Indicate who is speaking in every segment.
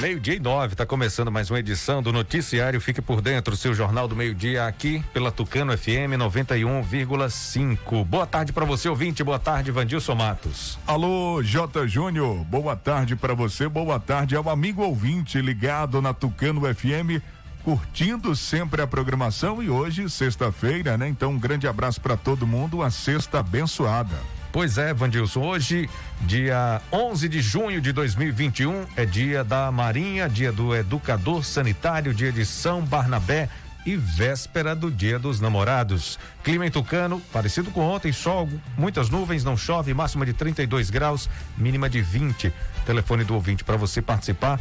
Speaker 1: Meio-dia e nove, está começando mais uma edição do Noticiário Fique por Dentro, seu jornal do meio-dia aqui pela Tucano FM 91,5. Boa tarde para você, ouvinte. Boa tarde, Vandilson Matos.
Speaker 2: Alô, J. Júnior. Boa tarde para você. Boa tarde ao amigo ouvinte ligado na Tucano FM curtindo sempre a programação e hoje, sexta-feira, né? Então, um grande abraço para todo mundo, uma sexta abençoada.
Speaker 1: Pois é, Vandilson, hoje, dia 11 de junho de 2021, é dia da Marinha, dia do Educador Sanitário, dia de São Barnabé e véspera do Dia dos Namorados. Clima em Tucano, parecido com ontem, sol, muitas nuvens, não chove, máxima de 32 graus, mínima de 20. Telefone do ouvinte para você participar.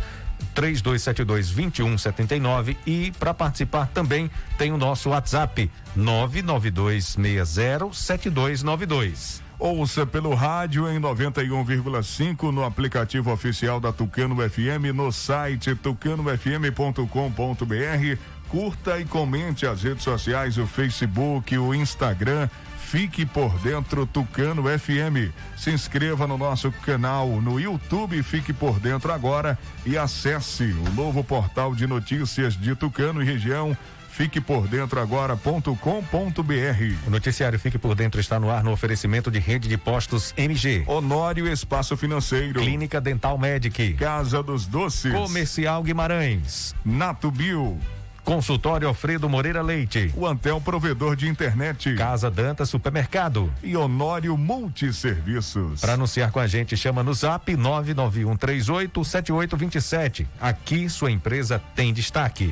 Speaker 1: 3272 2179 e para participar também tem o nosso WhatsApp 99260 7292.
Speaker 2: Ouça pelo rádio em 91,5 no aplicativo oficial da Tucano FM, no site tucanofm.com.br. Curta e comente as redes sociais, o Facebook, o Instagram. Fique por dentro Tucano FM. Se inscreva no nosso canal no YouTube, fique por dentro agora e acesse o novo portal de notícias de Tucano e região Fique por dentro agora.com.br.
Speaker 1: O noticiário Fique por Dentro está no ar no oferecimento de rede de postos MG.
Speaker 2: Honório Espaço Financeiro.
Speaker 1: Clínica Dental Medic.
Speaker 2: Casa dos Doces.
Speaker 1: Comercial Guimarães.
Speaker 2: Nato Bio.
Speaker 1: Consultório Alfredo Moreira Leite.
Speaker 2: O Antel Provedor de Internet.
Speaker 1: Casa Danta Supermercado.
Speaker 2: E Honório Multisserviços.
Speaker 1: Para anunciar com a gente, chama no zap 991387827. Aqui sua empresa tem destaque.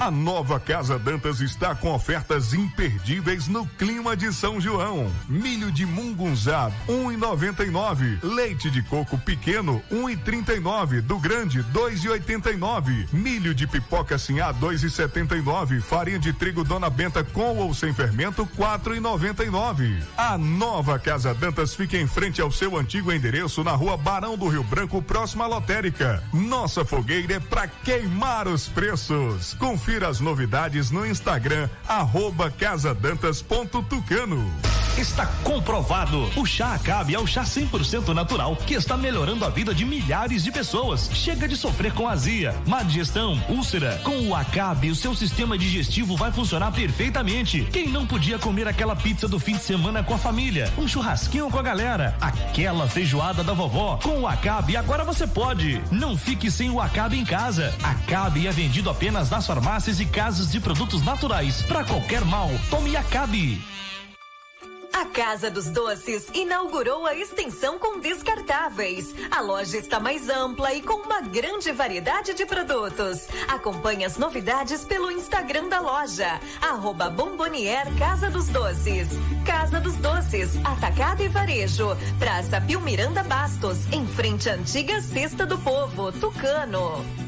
Speaker 2: A nova Casa Dantas está com ofertas imperdíveis no clima de São João. Milho de mungunzá, 1,99. Leite de coco pequeno, 1,39. Do grande, 2,89. Milho de pipoca sinhá, 2,79. Farinha de trigo Dona Benta com ou sem fermento, 4,99. A nova Casa Dantas fica em frente ao seu antigo endereço na rua Barão do Rio Branco, próxima à lotérica. Nossa fogueira é para queimar os preços. Confira as novidades no Instagram, arroba casadantas.tucano.
Speaker 3: Está comprovado. O chá Acabe é o chá 100% natural que está melhorando a vida de milhares de pessoas. Chega de sofrer com azia, má digestão, úlcera. Com o Acabe, o seu sistema digestivo vai funcionar perfeitamente. Quem não podia comer aquela pizza do fim de semana com a família, um churrasquinho com a galera, aquela feijoada da vovó, com o Acabe agora você pode. Não fique sem o Acabe em casa. Acabe é vendido apenas nas farmácias e casas de produtos naturais. Para qualquer mal, tome Acabe.
Speaker 4: A Casa dos Doces inaugurou a extensão com descartáveis. A loja está mais ampla e com uma grande variedade de produtos. Acompanhe as novidades pelo Instagram da loja, arroba Bombonier Casa dos Doces. Casa dos Doces, Atacado e Varejo, Praça Pio Miranda Bastos, em frente à antiga Cesta do Povo, Tucano.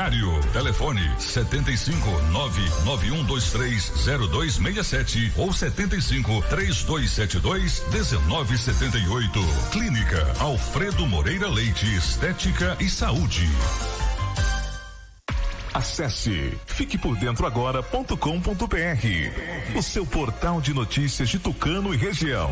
Speaker 5: horário. Telefone 75 99123 0267 ou 75 3272 1978. Clínica Alfredo Moreira Leite Estética e Saúde.
Speaker 6: Acesse fiquepordentroagora.com.br, o seu portal de notícias de Tucano e região.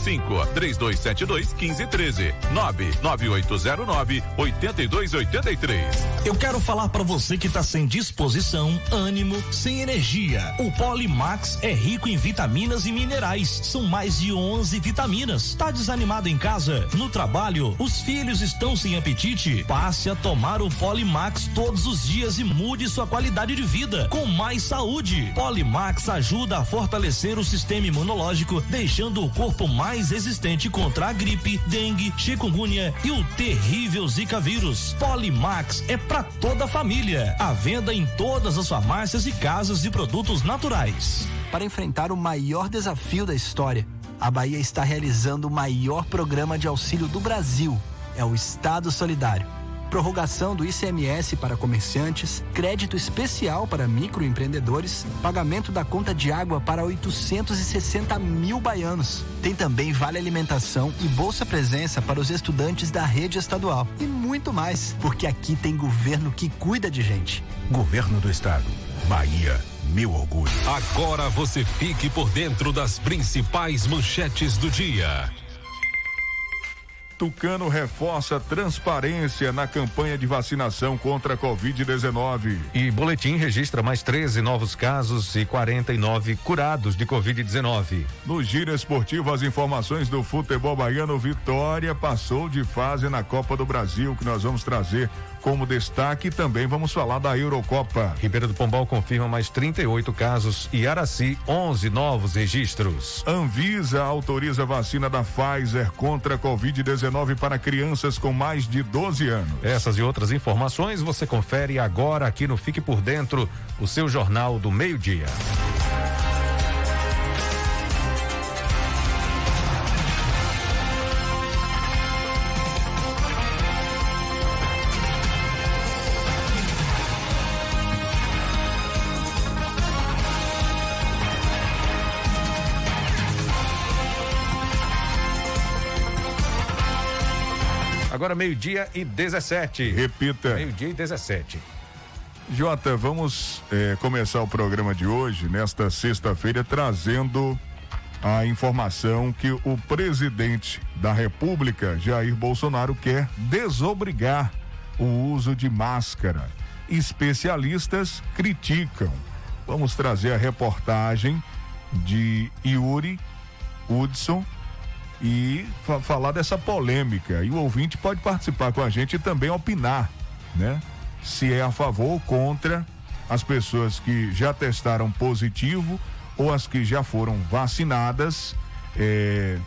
Speaker 7: 75 3272 1513 99809 8283.
Speaker 3: Eu quero falar para você que tá sem disposição, ânimo, sem energia. O Polimax é rico em vitaminas e minerais. São mais de 11 vitaminas. Tá desanimado em casa, no trabalho, os filhos estão sem apetite? Passe a tomar o Polimax todos os dias e mude sua qualidade de vida com mais saúde. Polimax ajuda a fortalecer o sistema imunológico, deixando o corpo mais resistente contra a gripe, dengue, chikungunya e o terrível Zika vírus. Polimax é para toda a família. À venda em todas as farmácias e casas de produtos naturais.
Speaker 8: Para enfrentar o maior desafio da história, a Bahia está realizando o maior programa de auxílio do Brasil. É o Estado Solidário prorrogação do ICMS para comerciantes, crédito especial para microempreendedores, pagamento da conta de água para 860 mil baianos. Tem também vale alimentação e bolsa presença para os estudantes da rede estadual. E muito mais, porque aqui tem governo que cuida de gente.
Speaker 9: Governo do Estado. Bahia meu orgulho.
Speaker 10: Agora você fique por dentro das principais manchetes do dia.
Speaker 2: Tucano reforça transparência na campanha de vacinação contra a Covid-19.
Speaker 1: E boletim registra mais 13 novos casos e 49 curados de Covid-19.
Speaker 2: No giro esportivo, as informações do futebol baiano, Vitória passou de fase na Copa do Brasil, que nós vamos trazer como destaque. Também vamos falar da Eurocopa.
Speaker 1: Ribeira do Pombal confirma mais 38 casos e Araci 11 novos registros.
Speaker 2: Anvisa autoriza vacina da Pfizer contra a Covid-19 para crianças com mais de 12 anos.
Speaker 1: Essas e outras informações você confere agora aqui no Fique por Dentro, o seu jornal do meio-dia. Agora meio-dia e 17.
Speaker 2: Repita.
Speaker 1: Meio-dia e 17.
Speaker 2: Jota, vamos eh, começar o programa de hoje, nesta sexta-feira, trazendo a informação que o presidente da República, Jair Bolsonaro, quer desobrigar o uso de máscara. Especialistas criticam. Vamos trazer a reportagem de Yuri Hudson e fa falar dessa polêmica. E o ouvinte pode participar com a gente e também opinar, né? Se é a favor ou contra as pessoas que já testaram positivo ou as que já foram vacinadas. É,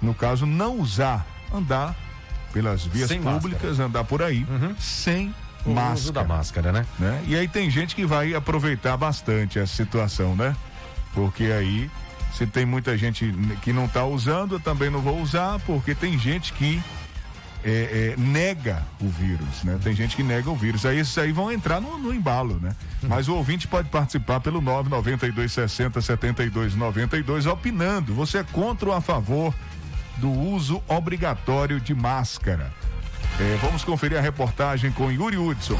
Speaker 2: no caso, não usar, andar pelas vias sem públicas, máscara. andar por aí, uhum. sem
Speaker 1: o
Speaker 2: máscara.
Speaker 1: uso da máscara, né?
Speaker 2: né? E aí tem gente que vai aproveitar bastante essa situação, né? Porque aí, se tem muita gente que não está usando, eu também não vou usar, porque tem gente que é, é, nega o vírus, né? Tem gente que nega o vírus. Aí esses aí vão entrar no, no embalo, né? Mas o ouvinte pode participar pelo 992 60 72 92 opinando. Você é contra ou a favor do uso obrigatório de máscara? É, vamos conferir a reportagem com Yuri Hudson.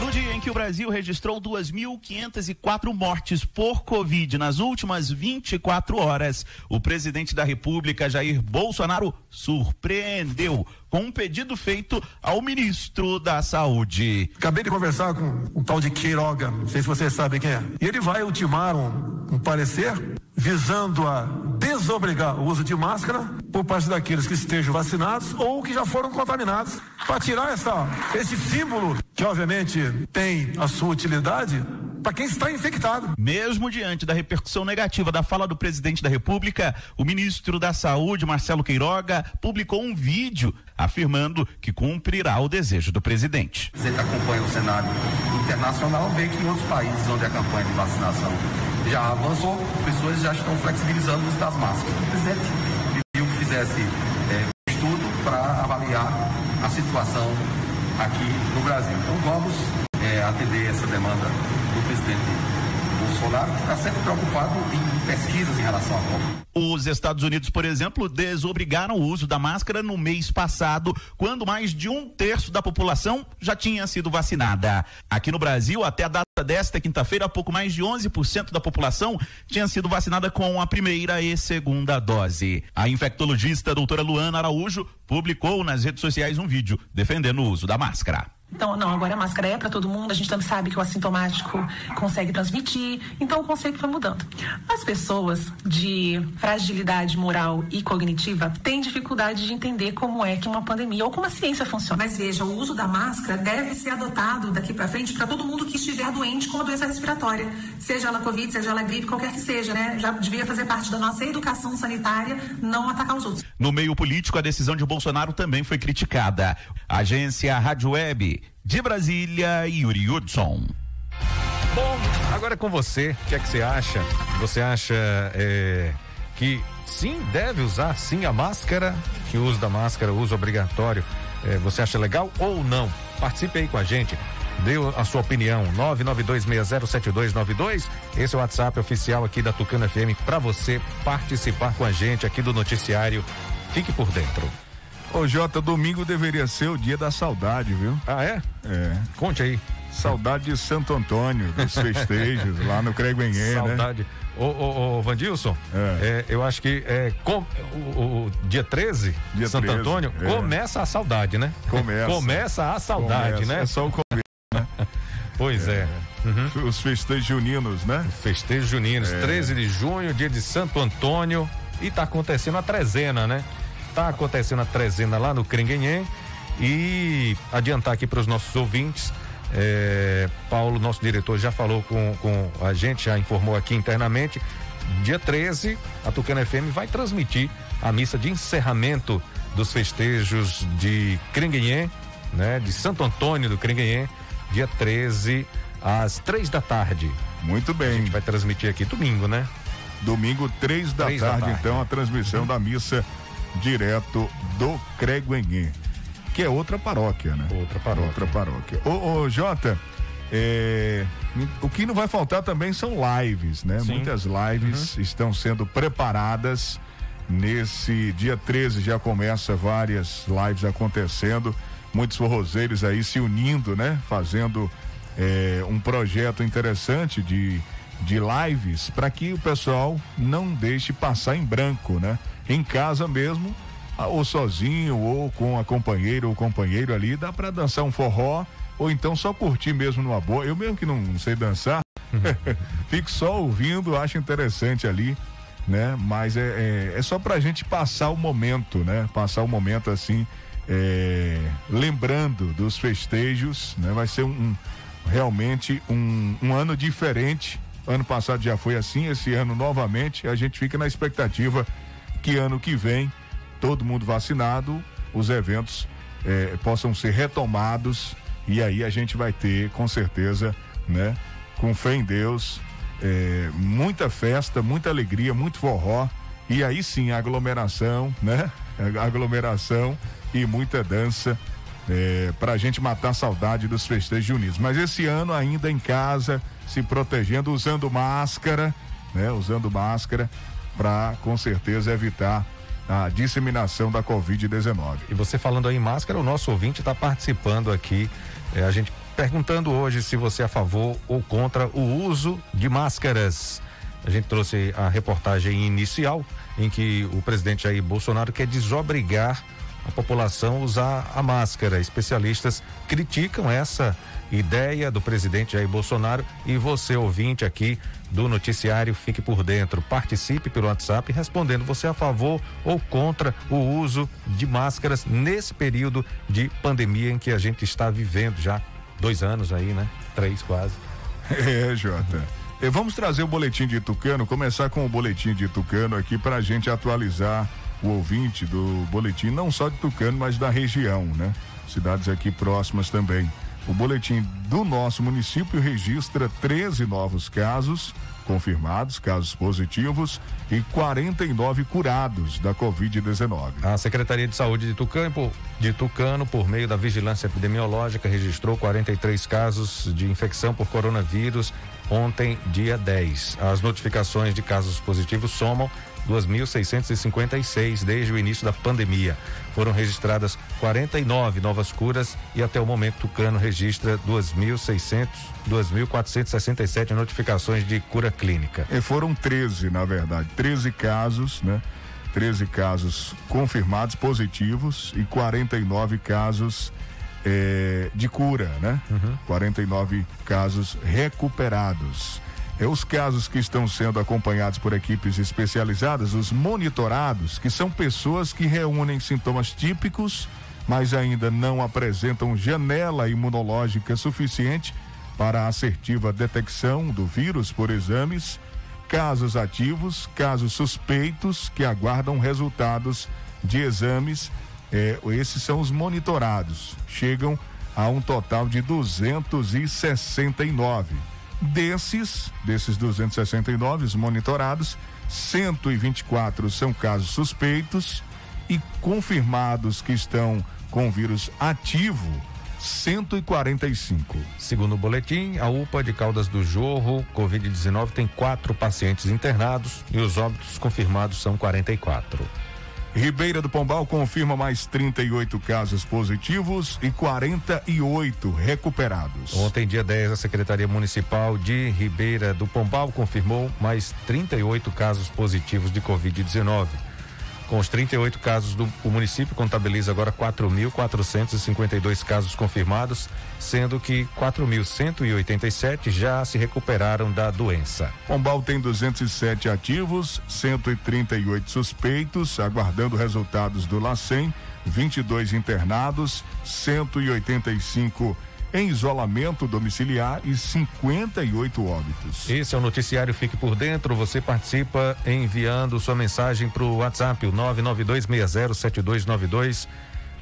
Speaker 11: No dia em que o Brasil registrou 2.504 mortes por Covid nas últimas 24 horas, o presidente da República, Jair Bolsonaro, surpreendeu com um pedido feito ao ministro da Saúde.
Speaker 12: Acabei de conversar com um tal de Queiroga, não sei se vocês sabem quem é. E ele vai ultimar um, um parecer visando a desobrigar o uso de máscara por parte daqueles que estejam vacinados ou que já foram contaminados, para tirar essa, esse símbolo que obviamente tem a sua utilidade para quem está infectado.
Speaker 11: Mesmo diante da repercussão negativa da fala do presidente da República, o ministro da Saúde, Marcelo Queiroga, publicou um vídeo afirmando que cumprirá o desejo do presidente.
Speaker 13: Você acompanha o cenário internacional vê que em outros países onde a campanha de vacinação já avançou, pessoas já estão flexibilizando o uso das máscaras. O presidente pediu que fizesse é, um estudo para avaliar a situação aqui no Brasil. Então vamos é, atender essa demanda presidente Bolsonaro, está sempre preocupado em pesquisas em relação à Covid.
Speaker 11: Os Estados Unidos, por exemplo, desobrigaram o uso da máscara no mês passado, quando mais de um terço da população já tinha sido vacinada. Aqui no Brasil, até a data desta quinta-feira, pouco mais de 11% da população tinha sido vacinada com a primeira e segunda dose. A infectologista doutora Luana Araújo publicou nas redes sociais um vídeo defendendo o uso da máscara.
Speaker 14: Então, não, agora a máscara é para todo mundo, a gente também sabe que o assintomático consegue transmitir, então o conceito foi mudando. As pessoas de fragilidade moral e cognitiva têm dificuldade de entender como é que uma pandemia ou como a ciência funciona.
Speaker 15: Mas veja, o uso da máscara deve ser adotado daqui para frente para todo mundo que estiver doente com uma doença respiratória, seja ela Covid, seja ela gripe, qualquer que seja, né? Já devia fazer parte da nossa educação sanitária não atacar os outros.
Speaker 11: No meio político, a decisão de Bolsonaro também foi criticada. Agência Rádio Web de Brasília, Yuri Hudson.
Speaker 1: Bom, agora é com você. O que é que você acha? Você acha é, que sim, deve usar sim a máscara? Que o uso da máscara, o uso obrigatório, é, você acha legal ou não? Participe aí com a gente. Dê a sua opinião. 992607292. Esse é o WhatsApp oficial aqui da Tucano FM para você participar com a gente aqui do noticiário. Fique por dentro.
Speaker 2: Ô Jota, domingo deveria ser o dia da saudade, viu?
Speaker 1: Ah, é?
Speaker 2: É.
Speaker 1: Conte aí.
Speaker 2: Saudade de Santo Antônio, dos festejos lá no Creguenhê, né?
Speaker 1: Saudade. Ô, ô, ô, Vandilson, é. eu acho que é, com, o, o dia 13 de Santo
Speaker 2: 13,
Speaker 1: Antônio
Speaker 2: é.
Speaker 1: começa a saudade, né?
Speaker 2: Começa.
Speaker 1: Começa a saudade,
Speaker 2: Começa.
Speaker 1: né?
Speaker 2: É só o?
Speaker 1: Pois é.
Speaker 2: Os festejos juninos, né?
Speaker 1: Festejos juninos,
Speaker 2: É.
Speaker 1: 13 de junho, dia de Santo Antônio. E tá acontecendo a trezena, né? Tá acontecendo a trezena lá no Crenguenhém. E adiantar aqui para os nossos ouvintes. é, Paulo, nosso diretor, já falou com, com a gente, já informou aqui internamente. Dia 13, a Tucana FM vai transmitir a missa de encerramento dos festejos de Crenguenhém, né? De Santo Antônio do Crenguenhém, dia 13, às três da tarde.
Speaker 2: Muito bem.
Speaker 1: A gente vai transmitir aqui domingo, né?
Speaker 2: Domingo, três da,
Speaker 1: Três da
Speaker 2: tarde,
Speaker 1: tarde.
Speaker 2: então, a transmissão da missa direto do Creguenhê, que é outra paróquia, né?
Speaker 1: Outra paróquia.
Speaker 2: Outra paróquia. Ô, ô Jota, é, o que não vai faltar também são lives, né?
Speaker 1: Sim.
Speaker 2: Muitas lives estão sendo preparadas. Nesse dia 13 já começa várias lives acontecendo, muitos forrozeiros aí se unindo, né? Fazendo é, um projeto interessante de, de lives para que o pessoal não deixe passar em branco, né? Em casa mesmo, ah, ou sozinho, ou com a companheira ou companheiro ali, dá para dançar um forró, ou então só curtir mesmo numa boa. Eu mesmo que não sei dançar, fico só ouvindo, acho interessante ali, né? Mas é, é, é só pra gente passar o momento, né? Passar o momento assim, é, lembrando dos festejos, né? Vai ser um, um- realmente um, um ano diferente. Ano passado já foi assim, esse ano novamente. A gente fica na expectativa que ano que vem, todo mundo vacinado, os eventos eh, possam ser retomados E aí a gente vai ter, com certeza, né? Com fé em Deus, é, muita festa, muita alegria, muito forró. E aí sim, aglomeração, né? Aglomeração e muita dança é, para a gente matar a saudade dos festejos juninos. Mas esse ano ainda em casa, se protegendo, usando máscara, né? Usando máscara para com certeza evitar a disseminação da Covid-19.
Speaker 1: E você falando aí em máscara, o nosso ouvinte está participando aqui. É, a gente perguntando hoje se você é a favor ou contra o uso de máscaras. A gente trouxe a reportagem inicial em que o presidente Jair Bolsonaro quer desobrigar a população usar a máscara. Especialistas criticam essa ideia do presidente Jair Bolsonaro e você ouvinte aqui do noticiário Fique por Dentro. Participe pelo WhatsApp respondendo você é a favor ou contra o uso de máscaras nesse período de pandemia em que a gente está vivendo já dois anos aí, né? Três quase.
Speaker 2: É, Jota. Vamos trazer o boletim de Tucano, começar com o boletim de Tucano aqui para a gente atualizar o ouvinte do boletim, não só de Tucano, mas da região, né? Cidades aqui próximas também. O boletim do nosso município registra 13 novos casos confirmados, casos positivos e 49 curados da Covid-19.
Speaker 1: A Secretaria de Saúde de Tucano, por, de Tucano, por meio da vigilância epidemiológica, registrou 43 casos de infecção por coronavírus ontem, dia 10. As notificações de casos positivos somam 2.656 desde o início da pandemia. Foram registradas 49 novas curas e até o momento Tucano registra 2.600, 2.467 notificações de cura clínica.
Speaker 2: E foram 13, na verdade, 13 casos, né? 13 casos confirmados positivos e 49 casos eh, de cura, né? Uhum. 49 casos recuperados. É os casos que estão sendo acompanhados por equipes especializadas, os monitorados, que são pessoas que reúnem sintomas típicos, mas ainda não apresentam janela imunológica suficiente para a assertiva detecção do vírus por exames, casos ativos, casos suspeitos que aguardam resultados de exames. É, esses são os monitorados. Chegam a um total de 269 Desses, desses 269 monitorados, 124 são casos suspeitos e confirmados que estão com vírus ativo 145.
Speaker 1: Segundo o boletim, a UPA de Caldas do Jorro, Covid-19, tem quatro pacientes internados e os óbitos confirmados são 44.
Speaker 2: Ribeira do Pombal confirma mais 38 casos positivos e 48 recuperados.
Speaker 1: Ontem, dia 10, a Secretaria Municipal de Ribeira do Pombal confirmou mais 38 casos positivos de Covid-19. Com os 38 casos do município contabiliza agora 4.452 casos confirmados, sendo que 4.187 já se recuperaram da doença.
Speaker 2: Pombal tem 207 ativos, 138 suspeitos, aguardando resultados do LACEN, 22 internados, 185 em isolamento domiciliar e 58 óbitos.
Speaker 1: Esse é o noticiário Fique por Dentro. Você participa enviando sua mensagem para o WhatsApp, o 992607292.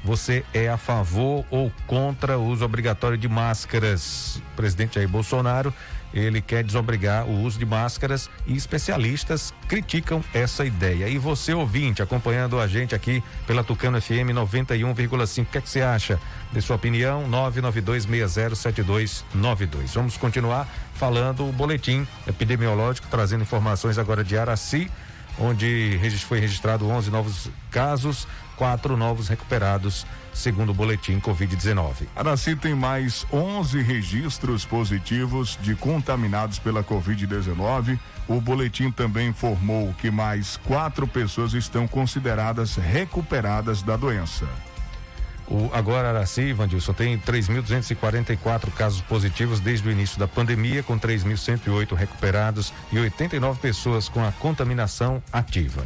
Speaker 1: Você é a favor ou contra o uso obrigatório de máscaras? Presidente Jair Bolsonaro ele quer desobrigar o uso de máscaras e especialistas criticam essa ideia. E você, ouvinte, acompanhando a gente aqui pela Tucano FM 91,5, o que, é que você acha? De sua opinião, 992607292. Vamos continuar falando o boletim epidemiológico, trazendo informações agora de Araci, onde foi registrado 11 novos casos, quatro novos recuperados segundo o boletim Covid-19.
Speaker 2: Araci tem mais 11 registros positivos de contaminados pela Covid-19. O boletim também informou que mais quatro pessoas estão consideradas recuperadas da doença.
Speaker 1: O, agora, Araci, Vandilson, tem 3.244 casos positivos desde o início da pandemia, com 3.108 recuperados e 89 pessoas com a contaminação ativa.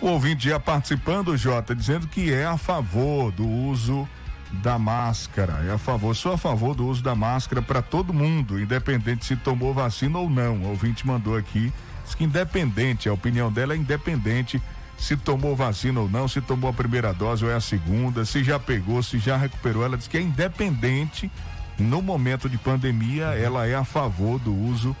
Speaker 2: O ouvinte já participando, Jota, dizendo que é a favor do uso da máscara. É a favor, sou a favor do uso da máscara para todo mundo, independente se tomou vacina ou não. O ouvinte mandou aqui, diz que independente, a opinião dela é independente se tomou vacina ou não, se tomou a primeira dose ou é a segunda, se já pegou, se já recuperou. Ela diz que é independente, no momento de pandemia, ela é a favor do uso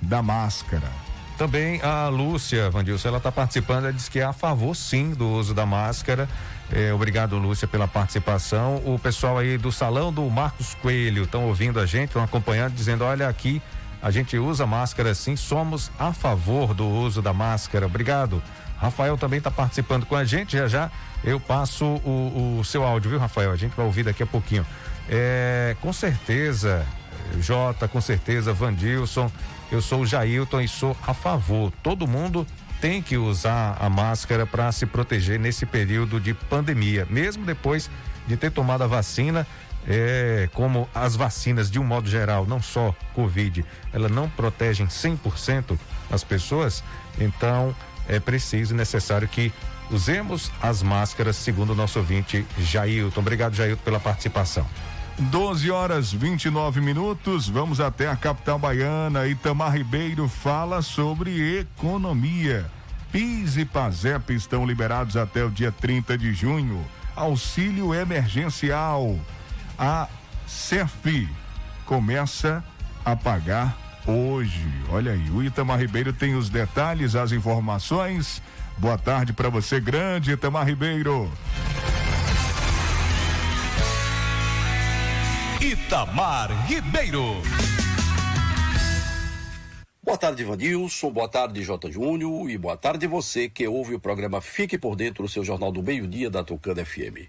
Speaker 2: da máscara.
Speaker 1: Também a Lúcia, Vandilson, ela está participando, ela diz que é a favor sim do uso da máscara. É, obrigado, Lúcia, pela participação. O pessoal aí do Salão do Marcos Coelho estão ouvindo a gente, estão acompanhando, dizendo: olha aqui, a gente usa máscara sim, somos a favor do uso da máscara. Obrigado. Rafael também está participando com a gente, já já eu passo o, o, seu áudio, viu, Rafael? A gente vai ouvir daqui a pouquinho. É, com certeza, Jota, com certeza, Vandilson, eu sou o Jailton e sou a favor. Todo mundo tem que usar a máscara para se proteger nesse período de pandemia, mesmo depois de ter tomado a vacina. É, como as vacinas, de um modo geral, não só Covid, elas não protegem 100% as pessoas, então é preciso e necessário que usemos as máscaras, segundo o nosso ouvinte Jailton. Obrigado, Jailton, pela participação.
Speaker 2: 12 horas 29 minutos, vamos até a capital baiana. Itamar Ribeiro fala sobre economia. PIS e PASEP estão liberados até o dia 30 de junho. Auxílio emergencial. A CEF começa a pagar hoje. Olha aí, o Itamar Ribeiro tem os detalhes, as informações. Boa tarde para você, grande Itamar Ribeiro.
Speaker 10: Itamar Ribeiro.
Speaker 16: Boa tarde, Vanilson. Boa tarde, J. Júnior. E boa tarde você que ouve o programa Fique por Dentro, o seu jornal do meio-dia da Tucana FM.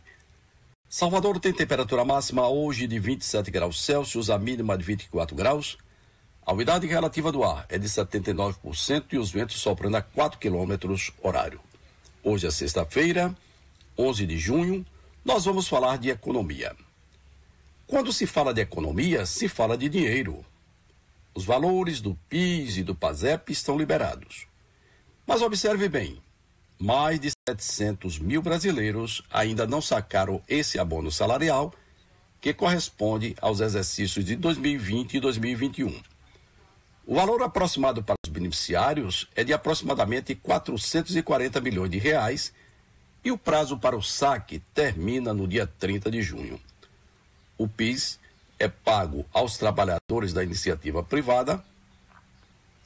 Speaker 16: Salvador tem temperatura máxima hoje de 27 graus Celsius, a mínima de 24 graus. A umidade relativa do ar é de 79% e os ventos soprando a 4 quilômetros horário. Hoje é sexta-feira, 11 de junho. Nós vamos falar de economia. Quando se fala de economia, se fala de dinheiro. Os valores do PIS e do PASEP estão liberados. Mas observe bem: mais de 700 mil brasileiros ainda não sacaram esse abono salarial, que corresponde aos exercícios de 2020 e 2021. O valor aproximado para os beneficiários é de aproximadamente 440 milhões de reais e o prazo para o saque termina no dia 30 de junho. O PIS é pago aos trabalhadores da iniciativa privada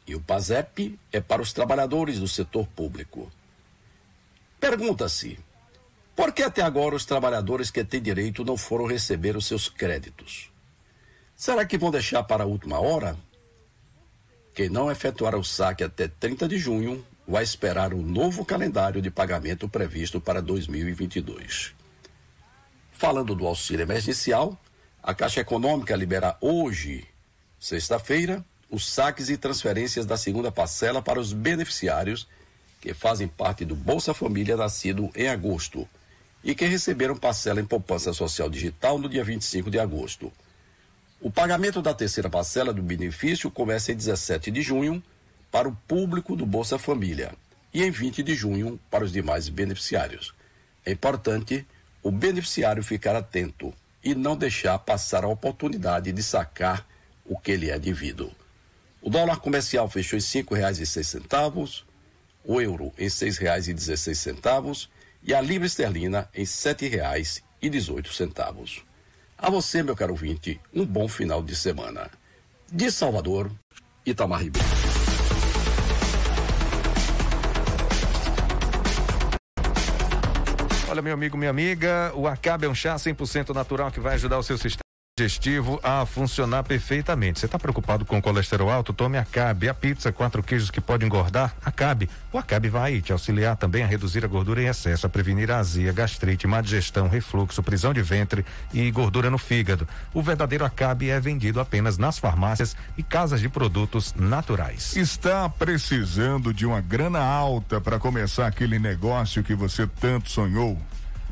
Speaker 16: e o PASEP é para os trabalhadores do setor público. Pergunta-se: por que até agora os trabalhadores que têm direito não foram receber os seus créditos? Será que vão deixar para a última hora? Quem não efetuar o saque até 30 de junho vai esperar o novo calendário de pagamento previsto para 2022. Falando do auxílio emergencial, a Caixa Econômica libera hoje, sexta-feira, os saques e transferências da segunda parcela para os beneficiários que fazem parte do Bolsa Família nascido em agosto e que receberam parcela em poupança social digital no dia 25 de agosto. O pagamento da terceira parcela do benefício começa em 17 de junho para o público do Bolsa Família e em 20 de junho para os demais beneficiários. É importante o beneficiário ficar atento e não deixar passar a oportunidade de sacar o que lhe é devido. O dólar comercial fechou em cinco reais e seis centavos, o euro em seis reais e dezesseis centavos e a libra esterlina em sete reais e dezoito centavos. A você, meu caro ouvinte, um bom final de semana. De Salvador, Itamar Ribeiro.
Speaker 1: Olha, meu amigo, minha amiga, o Acabe é um chá 100% natural que vai ajudar o seu sistema digestivo a funcionar perfeitamente. Você está preocupado com colesterol alto? Tome Acabe. A pizza, quatro queijos que pode engordar? Acabe. O Acabe vai te auxiliar também a reduzir a gordura em excesso, a prevenir a azia, gastrite, má digestão, refluxo, prisão de ventre e gordura no fígado. O verdadeiro Acabe é vendido apenas nas farmácias e casas de produtos naturais.
Speaker 2: Está precisando de uma grana alta para começar aquele negócio que você tanto sonhou?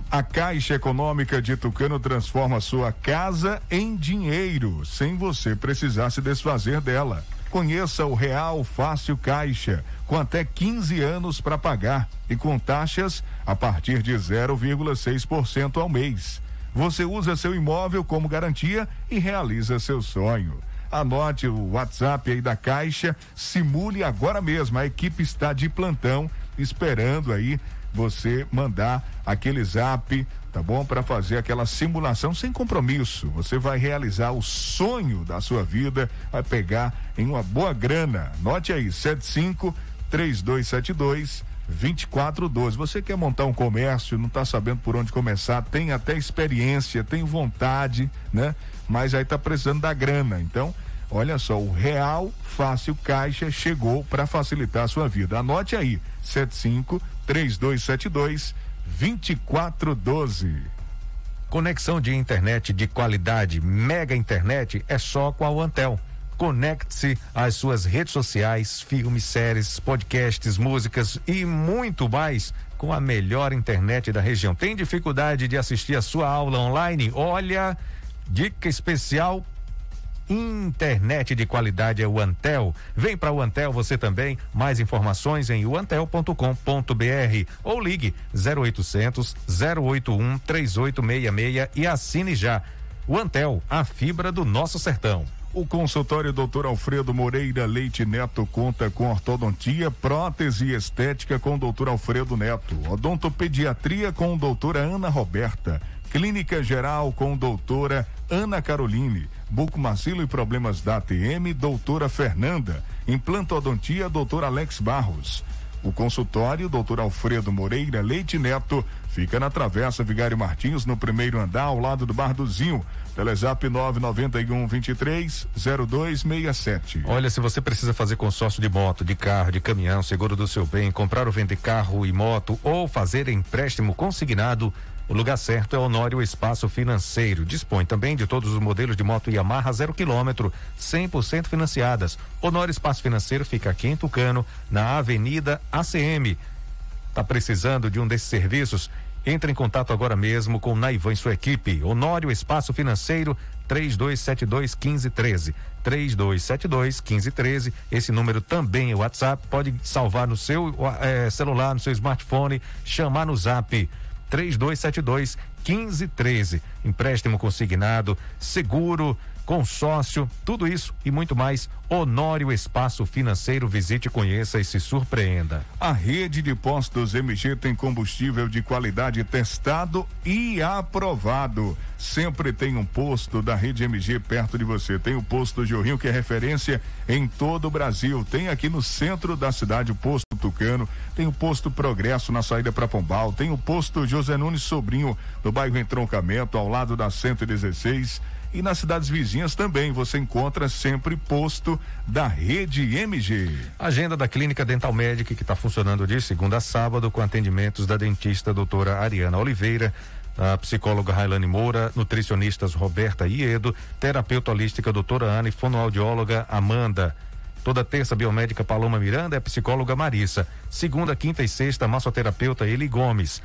Speaker 2: A Caixa Econômica de Tucano transforma sua casa em dinheiro, sem você precisar se desfazer dela. Conheça o Real Fácil Caixa, com até 15 anos para pagar e com taxas a partir de 0,6% ao mês. Você usa seu imóvel como garantia e realiza seu sonho. Anote o WhatsApp aí da Caixa, simule agora mesmo. A equipe está de plantão esperando aí você mandar aquele zap, tá bom? Para fazer aquela simulação sem compromisso. Você vai realizar o sonho da sua vida, vai pegar em uma boa grana. Note aí, 75 3272 2412. Você quer montar um comércio, não está sabendo por onde começar, tem até experiência, tem vontade, né? Mas aí está precisando da grana. Então, olha só, o Real Fácil Caixa chegou para facilitar a sua vida. Anote aí, 75 3272 2412.
Speaker 1: Conexão de internet de qualidade, mega internet, é só com a Antel. Conecte-se às suas redes sociais, filmes, séries, podcasts, músicas e muito mais com a melhor internet da região. Tem dificuldade de assistir a sua aula online? Olha, dica especial internet de qualidade é o Antel. Vem para o Antel você também. Mais informações em uantel.com.br ou ligue 0800 081 3866 e assine já. O Antel, a fibra do nosso sertão.
Speaker 2: O consultório Dr. Alfredo Moreira Leite Neto conta com ortodontia, prótese e estética com Dr. Alfredo Neto, odontopediatria com doutora Ana Roberta, clínica geral com doutora Ana Caroline, bucomacilo e problemas da ATM, doutora Fernanda, implantodontia, doutor Alex Barros. O consultório Dr. Alfredo Moreira Leite Neto fica na Travessa Vigário Martins, no primeiro andar, ao lado do Bar do Zinho. Telezap 991 23 0267.
Speaker 1: Olha, se você precisa fazer consórcio de moto, de carro, de caminhão, seguro do seu bem, comprar ou vender carro e moto ou fazer empréstimo consignado, o lugar certo é Honório Espaço Financeiro. Dispõe também de todos os modelos de moto Yamaha zero quilômetro, 100% financiadas. Honório Espaço Financeiro fica aqui em Tucano, na Avenida ACM. Tá precisando de um desses serviços? Entre em contato agora mesmo com Naivan e sua equipe. Honório Espaço Financeiro 3272 1513. 3272 1513. Esse número também é WhatsApp. Pode salvar no seu eh, celular, no seu smartphone, chamar no zap 3272 1513. Empréstimo consignado, seguro, consórcio, tudo isso e muito mais. Honório Espaço Financeiro. Visite, conheça e se surpreenda.
Speaker 2: A rede de postos MG tem combustível de qualidade testado e aprovado. Sempre tem um posto da rede MG perto de você. Tem o posto Rio que é referência em todo o Brasil. Tem aqui no centro da cidade o posto Tucano, tem o posto Progresso na saída para Pombal, tem o posto José Nunes Sobrinho no bairro Entroncamento, ao lado da 116 e nas cidades vizinhas também você encontra sempre posto da rede MG.
Speaker 1: Agenda da Clínica Dental Médica que está funcionando de segunda a sábado com atendimentos da dentista doutora Ariana Oliveira, a psicóloga Railane Moura, nutricionistas Roberta Iedo, terapeuta holística doutora Ana e fonoaudióloga Amanda. Toda terça, biomédica Paloma Miranda é psicóloga Marissa. Segunda, quinta e sexta, massoterapeuta Eli Gomes.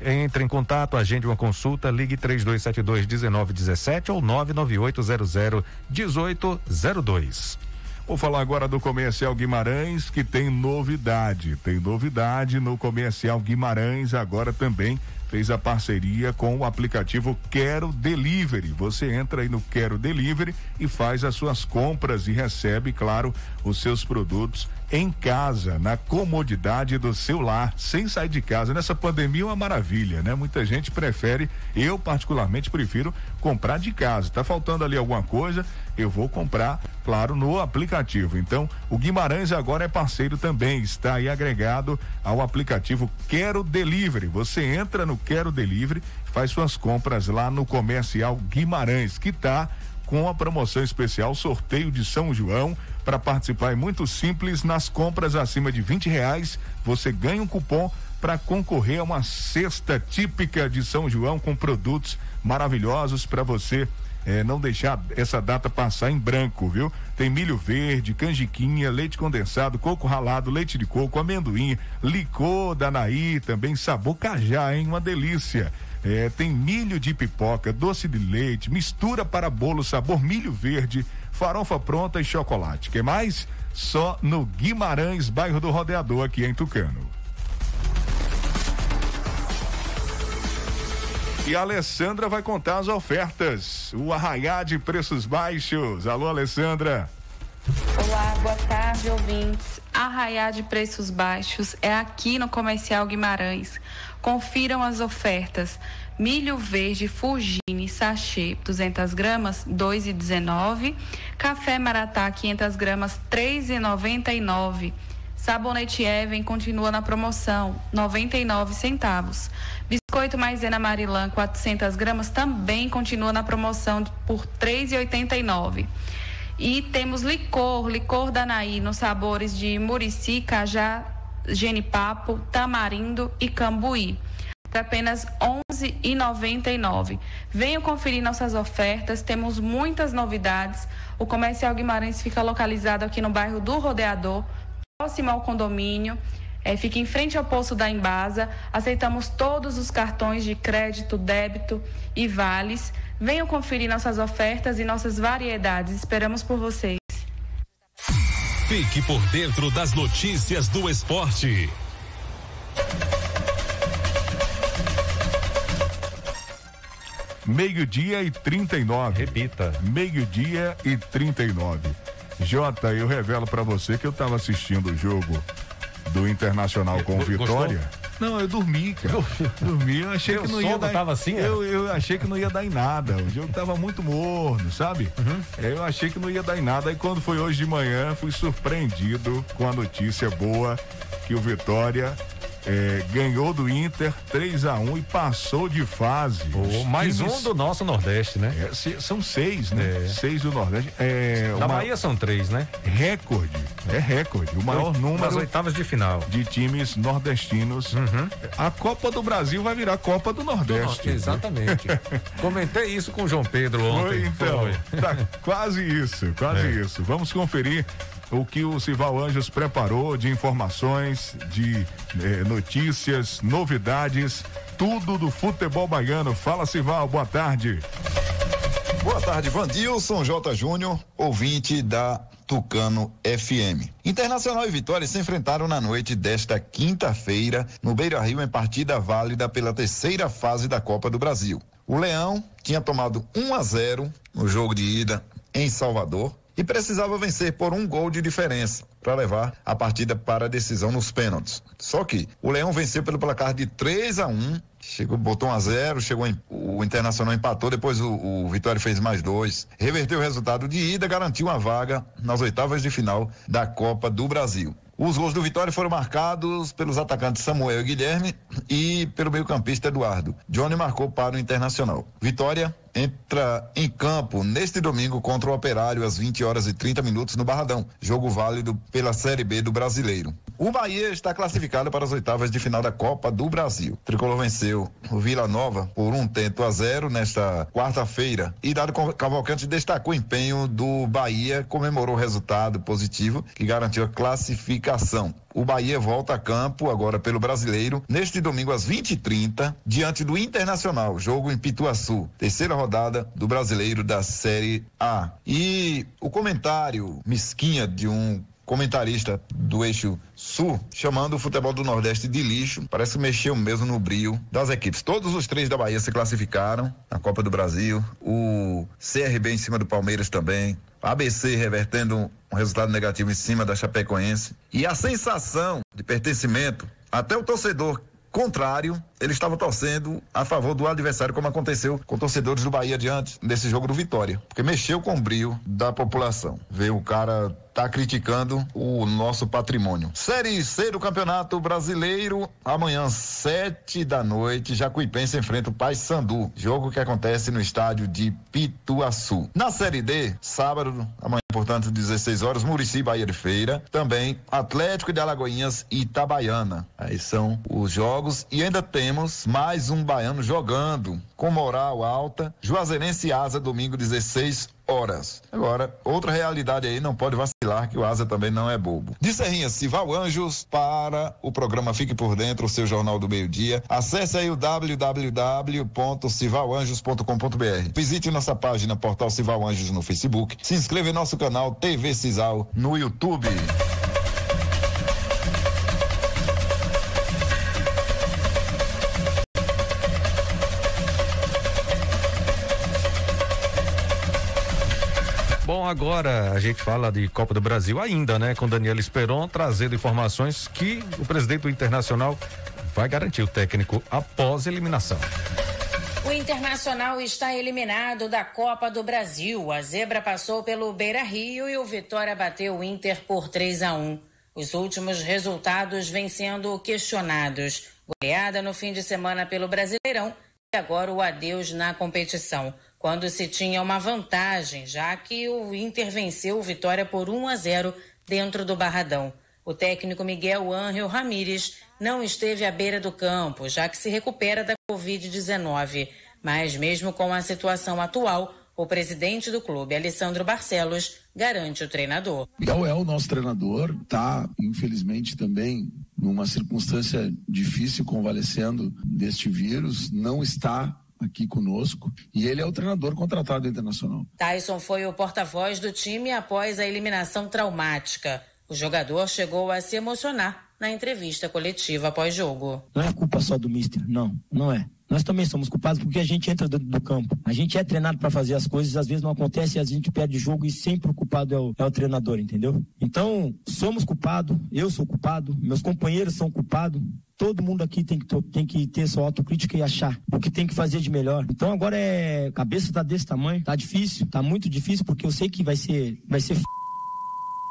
Speaker 1: Entre em contato, agende uma consulta, ligue 3272 1917 ou 99800 1802.
Speaker 2: Vou falar agora do Comercial Guimarães, que tem novidade. Tem novidade no Comercial Guimarães, agora também fez a parceria com o aplicativo Quero Delivery. Você entra aí no Quero Delivery e faz as suas compras e recebe, claro, os seus produtos em casa, na comodidade do seu lar, sem sair de casa. Nessa pandemia é uma maravilha, né? Muita gente prefere, eu particularmente prefiro comprar de casa. Tá faltando ali alguma coisa, eu vou comprar, claro, no aplicativo. Então, o Guimarães agora é parceiro também, está aí agregado ao aplicativo Quero Delivery. Você entra no Quero Delivery, faz suas compras lá no Comercial Guimarães, que tá com a promoção especial sorteio de São João. Para participar é muito simples. Nas compras acima de 20 reais, você ganha um cupom para concorrer a uma cesta típica de São João com produtos maravilhosos para você eh, não deixar essa data passar em branco, viu? Tem milho verde, canjiquinha, leite condensado, coco ralado, leite de coco, amendoim, licor da Naí, também sabor cajá, hein? Uma delícia. É, tem milho de pipoca, doce de leite, mistura para bolo sabor milho verde, farofa pronta e chocolate. Que mais? Só no Guimarães, bairro do Rodeador, aqui em Tucano. E a Alessandra vai contar as ofertas. O arraiá de preços baixos. Alô, Alessandra.
Speaker 17: Olá,
Speaker 18: boa tarde, ouvintes. Arraiar de preços baixos é aqui no Comercial Guimarães. Confiram as ofertas. Milho verde Fugine sachê 200 gramas 2,19. Café Maratá 500 gramas 3,99. Sabonete Even continua na promoção 99 centavos. Biscoito Maisena Marilã 400 gramas também continua na promoção por 3,89. E temos licor, licor Danaí, nos sabores de murici, cajá, genipapo, tamarindo e cambuí. Por apenas R$ 11,99. Venham conferir nossas ofertas, temos muitas novidades. O Comercial Guimarães fica localizado aqui no bairro do Rodeador, próximo ao condomínio. É, fica em frente ao posto da Embasa. Aceitamos todos os cartões de crédito, débito e vales. Venham conferir nossas ofertas e nossas variedades. Esperamos por vocês.
Speaker 10: Fique por dentro das notícias do esporte.
Speaker 2: Meio-dia e 39.
Speaker 1: Repita.
Speaker 2: Meio-dia e 39. Jota, eu revelo para você que eu tava assistindo o jogo do Internacional com
Speaker 1: Gostou?
Speaker 2: Vitória. Não, eu dormi, cara. dormi, eu achei que não ia dar.
Speaker 1: tava assim, é?
Speaker 2: eu, eu achei que não ia dar em nada. O jogo tava muito morno, sabe?
Speaker 1: Uhum.
Speaker 2: Eu achei que não ia dar em nada. Aí quando foi hoje de manhã, fui surpreendido com a notícia boa que o Vitória eh, ganhou do Inter 3 a 1 e passou de fase.
Speaker 1: Pô, mais
Speaker 2: Times-
Speaker 1: um do nosso Nordeste, né?
Speaker 2: É, se- são seis, né?
Speaker 1: É.
Speaker 2: Seis do Nordeste. É,
Speaker 1: Na
Speaker 2: uma-
Speaker 1: Bahia são três, né?
Speaker 2: Recorde. É recorde. O maior
Speaker 1: Nas
Speaker 2: número
Speaker 1: oitavas de final.
Speaker 2: de times nordestinos. A Copa do Brasil vai virar Copa do Nordeste.
Speaker 1: Exatamente. Comentei isso com o João Pedro
Speaker 2: Foi,
Speaker 1: ontem.
Speaker 2: então.
Speaker 1: Foi.
Speaker 2: Tá quase isso, quase
Speaker 1: É.
Speaker 2: isso. Vamos conferir o que o Sival Anjos preparou de informações, de eh, notícias, novidades, tudo do futebol baiano. Fala, Sival, boa tarde.
Speaker 19: Boa tarde, Vandilson J. Júnior, ouvinte da Tucano FM. Internacional e Vitória se enfrentaram na noite desta quinta-feira no Beira Rio em partida válida pela terceira fase da Copa do Brasil. O Leão tinha tomado 1 a 0 no jogo de ida em Salvador e precisava vencer por um gol de diferença para levar a partida para a decisão nos pênaltis. Só que o Leão venceu pelo placar de 3 a 1 Chegou, botou um a zero, chegou em- o Internacional empatou, depois o, o Vitória fez mais dois, reverteu o resultado de ida, garantiu uma vaga nas oitavas de final da Copa do Brasil. Os gols do Vitória foram marcados pelos atacantes Samuel e Guilherme e pelo meio-campista Eduardo. Johnny marcou para o Internacional. Vitória entra em campo neste domingo contra o Operário às 20 horas e 30 minutos no Barradão. Jogo válido pela Série B do Brasileiro. O Bahia está classificado para as oitavas de final da Copa do Brasil. O Tricolor venceu o Vila Nova por um tento a zero nesta quarta-feira. E Dado Cavalcante destacou o empenho do Bahia, comemorou o resultado positivo que garantiu a classificação. O Bahia volta a campo agora pelo Brasileiro neste domingo às 20h30 diante do Internacional, jogo em Pituaçu, terceira rodada do Brasileiro da Série A. E o comentário mesquinha de um comentarista do eixo sul, chamando o futebol do Nordeste de lixo. Parece que mexeu mesmo no brilho das equipes. Todos os três da Bahia se classificaram na Copa do Brasil. O CRB em cima do Palmeiras também. ABC revertendo um resultado negativo em cima da Chapecoense. E a sensação de pertencimento, até o torcedor contrário, ele estava torcendo a favor do adversário, como aconteceu com torcedores do Bahia diante desse jogo do Vitória. Porque mexeu com o brilho da população. Ver o cara tá criticando o nosso patrimônio. Série C do Campeonato Brasileiro, amanhã, sete da noite, Jacuipense enfrenta o Paysandu, jogo que acontece no estádio de Pituaçu. Na Série D, sábado, amanhã, portanto, 16 horas, Murici Bahia de Feira, também Atlético de Alagoinhas e Itabaiana. Aí são os jogos e ainda temos mais um baiano jogando com moral alta, Juazeirense Asa, domingo 16 horas. Agora, outra realidade aí, não pode vacilar que o Asa também não é bobo. De Serrinha, Anjos para o programa Fique por Dentro, o seu jornal do meio-dia. Acesse aí o www.civalanjos.com.br. Visite nossa página Portal Cival Anjos no Facebook. Se inscreva em nosso canal TV Cisal no YouTube.
Speaker 1: Agora a gente fala de Copa do Brasil ainda, né? Com Daniel Esperon trazendo informações que o presidente do Internacional vai garantir o técnico após eliminação.
Speaker 20: O Internacional está eliminado da Copa do Brasil. A zebra passou pelo Beira Rio e o Vitória bateu o Inter por 3 a 1. Os últimos resultados vêm sendo questionados. Goleada no fim de semana pelo Brasileirão e agora o adeus na competição, quando se tinha uma vantagem, já que o Inter venceu o Vitória por 1 a 0 dentro do Barradão. O técnico Miguel Ángel Ramírez não esteve à beira do campo, já que se recupera da Covid-19. Mas, mesmo com a situação atual, o presidente do clube, Alessandro Barcelos, garante o treinador.
Speaker 21: Miguel é o nosso treinador, está, infelizmente, também numa circunstância difícil, convalescendo deste vírus, não está aqui conosco e ele é o treinador contratado internacional.
Speaker 20: Tyson foi o porta-voz do time após a eliminação traumática. O jogador chegou a se emocionar na entrevista coletiva após jogo.
Speaker 22: Não é culpa só do Mister, não, não é. Nós também somos culpados porque a gente entra dentro do campo. A gente é treinado para fazer as coisas, às vezes não acontece e a gente perde jogo e sempre o culpado é o, é o treinador, entendeu? Então, somos culpados, eu sou culpado, meus companheiros são culpados. Todo mundo aqui tem que, tem que ter sua autocrítica e achar o que tem que fazer de melhor. Então agora é. Cabeça tá desse tamanho, tá difícil, tá muito difícil, porque eu sei que vai ser. Vai ser f...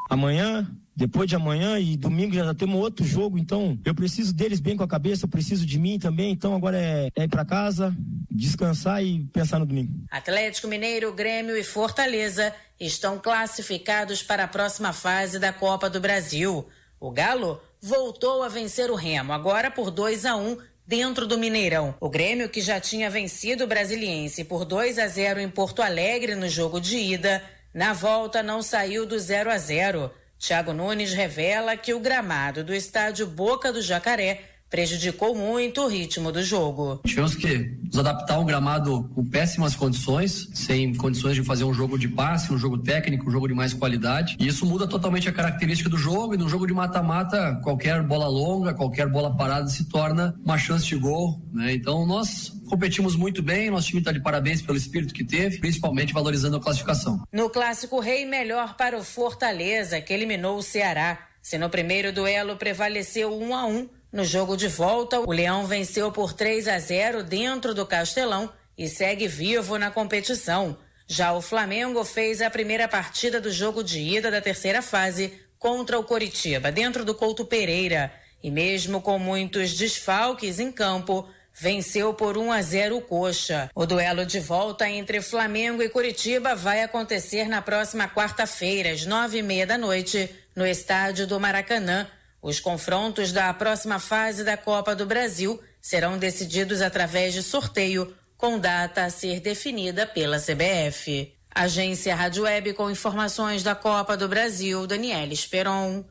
Speaker 22: Amanhã depois de amanhã e domingo já temos outro jogo, então eu preciso deles bem com a cabeça, eu preciso de mim também, então agora é, é ir para casa, descansar e pensar no domingo.
Speaker 20: Atlético Mineiro, Grêmio e Fortaleza estão classificados para a próxima fase da Copa do Brasil. O Galo voltou a vencer o Remo, agora por 2 a 1 dentro do Mineirão. O Grêmio, que já tinha vencido o Brasiliense por 2 a 0 em Porto Alegre no jogo de ida, na volta não saiu do 0 a 0. Tiago Nunes revela que o gramado do estádio Boca do Jacaré prejudicou muito o ritmo do jogo.
Speaker 23: Tivemos que nos adaptar a um gramado com péssimas condições, sem condições de fazer um jogo de passe, um jogo técnico, um jogo de mais qualidade. E isso muda totalmente a característica do jogo. E no jogo de mata-mata, qualquer bola longa, qualquer bola parada se torna uma chance de gol. Né? Então nós competimos muito bem, nosso time está de parabéns pelo espírito que teve, principalmente valorizando a classificação.
Speaker 20: No Clássico Rei, melhor para o Fortaleza, que eliminou o Ceará. Se no primeiro duelo prevaleceu 1 a 1 no jogo de volta, o Leão venceu por 3 a 0 dentro do Castelão e segue vivo na competição. Já o Flamengo fez a primeira partida do jogo de ida da terceira fase contra o Coritiba, dentro do Couto Pereira. E mesmo com muitos desfalques em campo, venceu por 1 a 0 o Coxa. O duelo de volta entre Flamengo e Curitiba vai acontecer na próxima quarta-feira, às nove e meia da noite, no estádio do Maracanã. Os confrontos da próxima fase da Copa do Brasil serão decididos através de sorteio, com data a ser definida pela CBF. Agência Rádio Web com informações da Copa do Brasil, Daniela Esperon.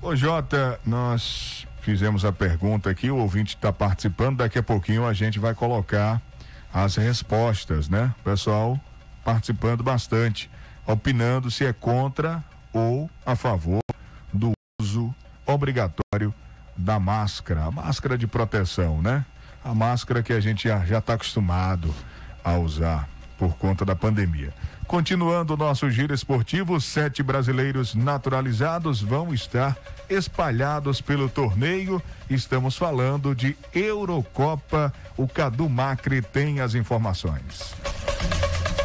Speaker 2: Ô Jota, nós fizemos a pergunta aqui, o ouvinte está participando, daqui a pouquinho a gente vai colocar as respostas, né? Pessoal participando bastante, opinando se é contra ou a favor do uso obrigatório da máscara, a máscara de proteção, né? A máscara que a gente já está acostumado a usar por conta da pandemia. Continuando o nosso giro esportivo, sete brasileiros naturalizados vão estar espalhados pelo torneio. Estamos falando de Eurocopa. O Cadu Macri tem as informações.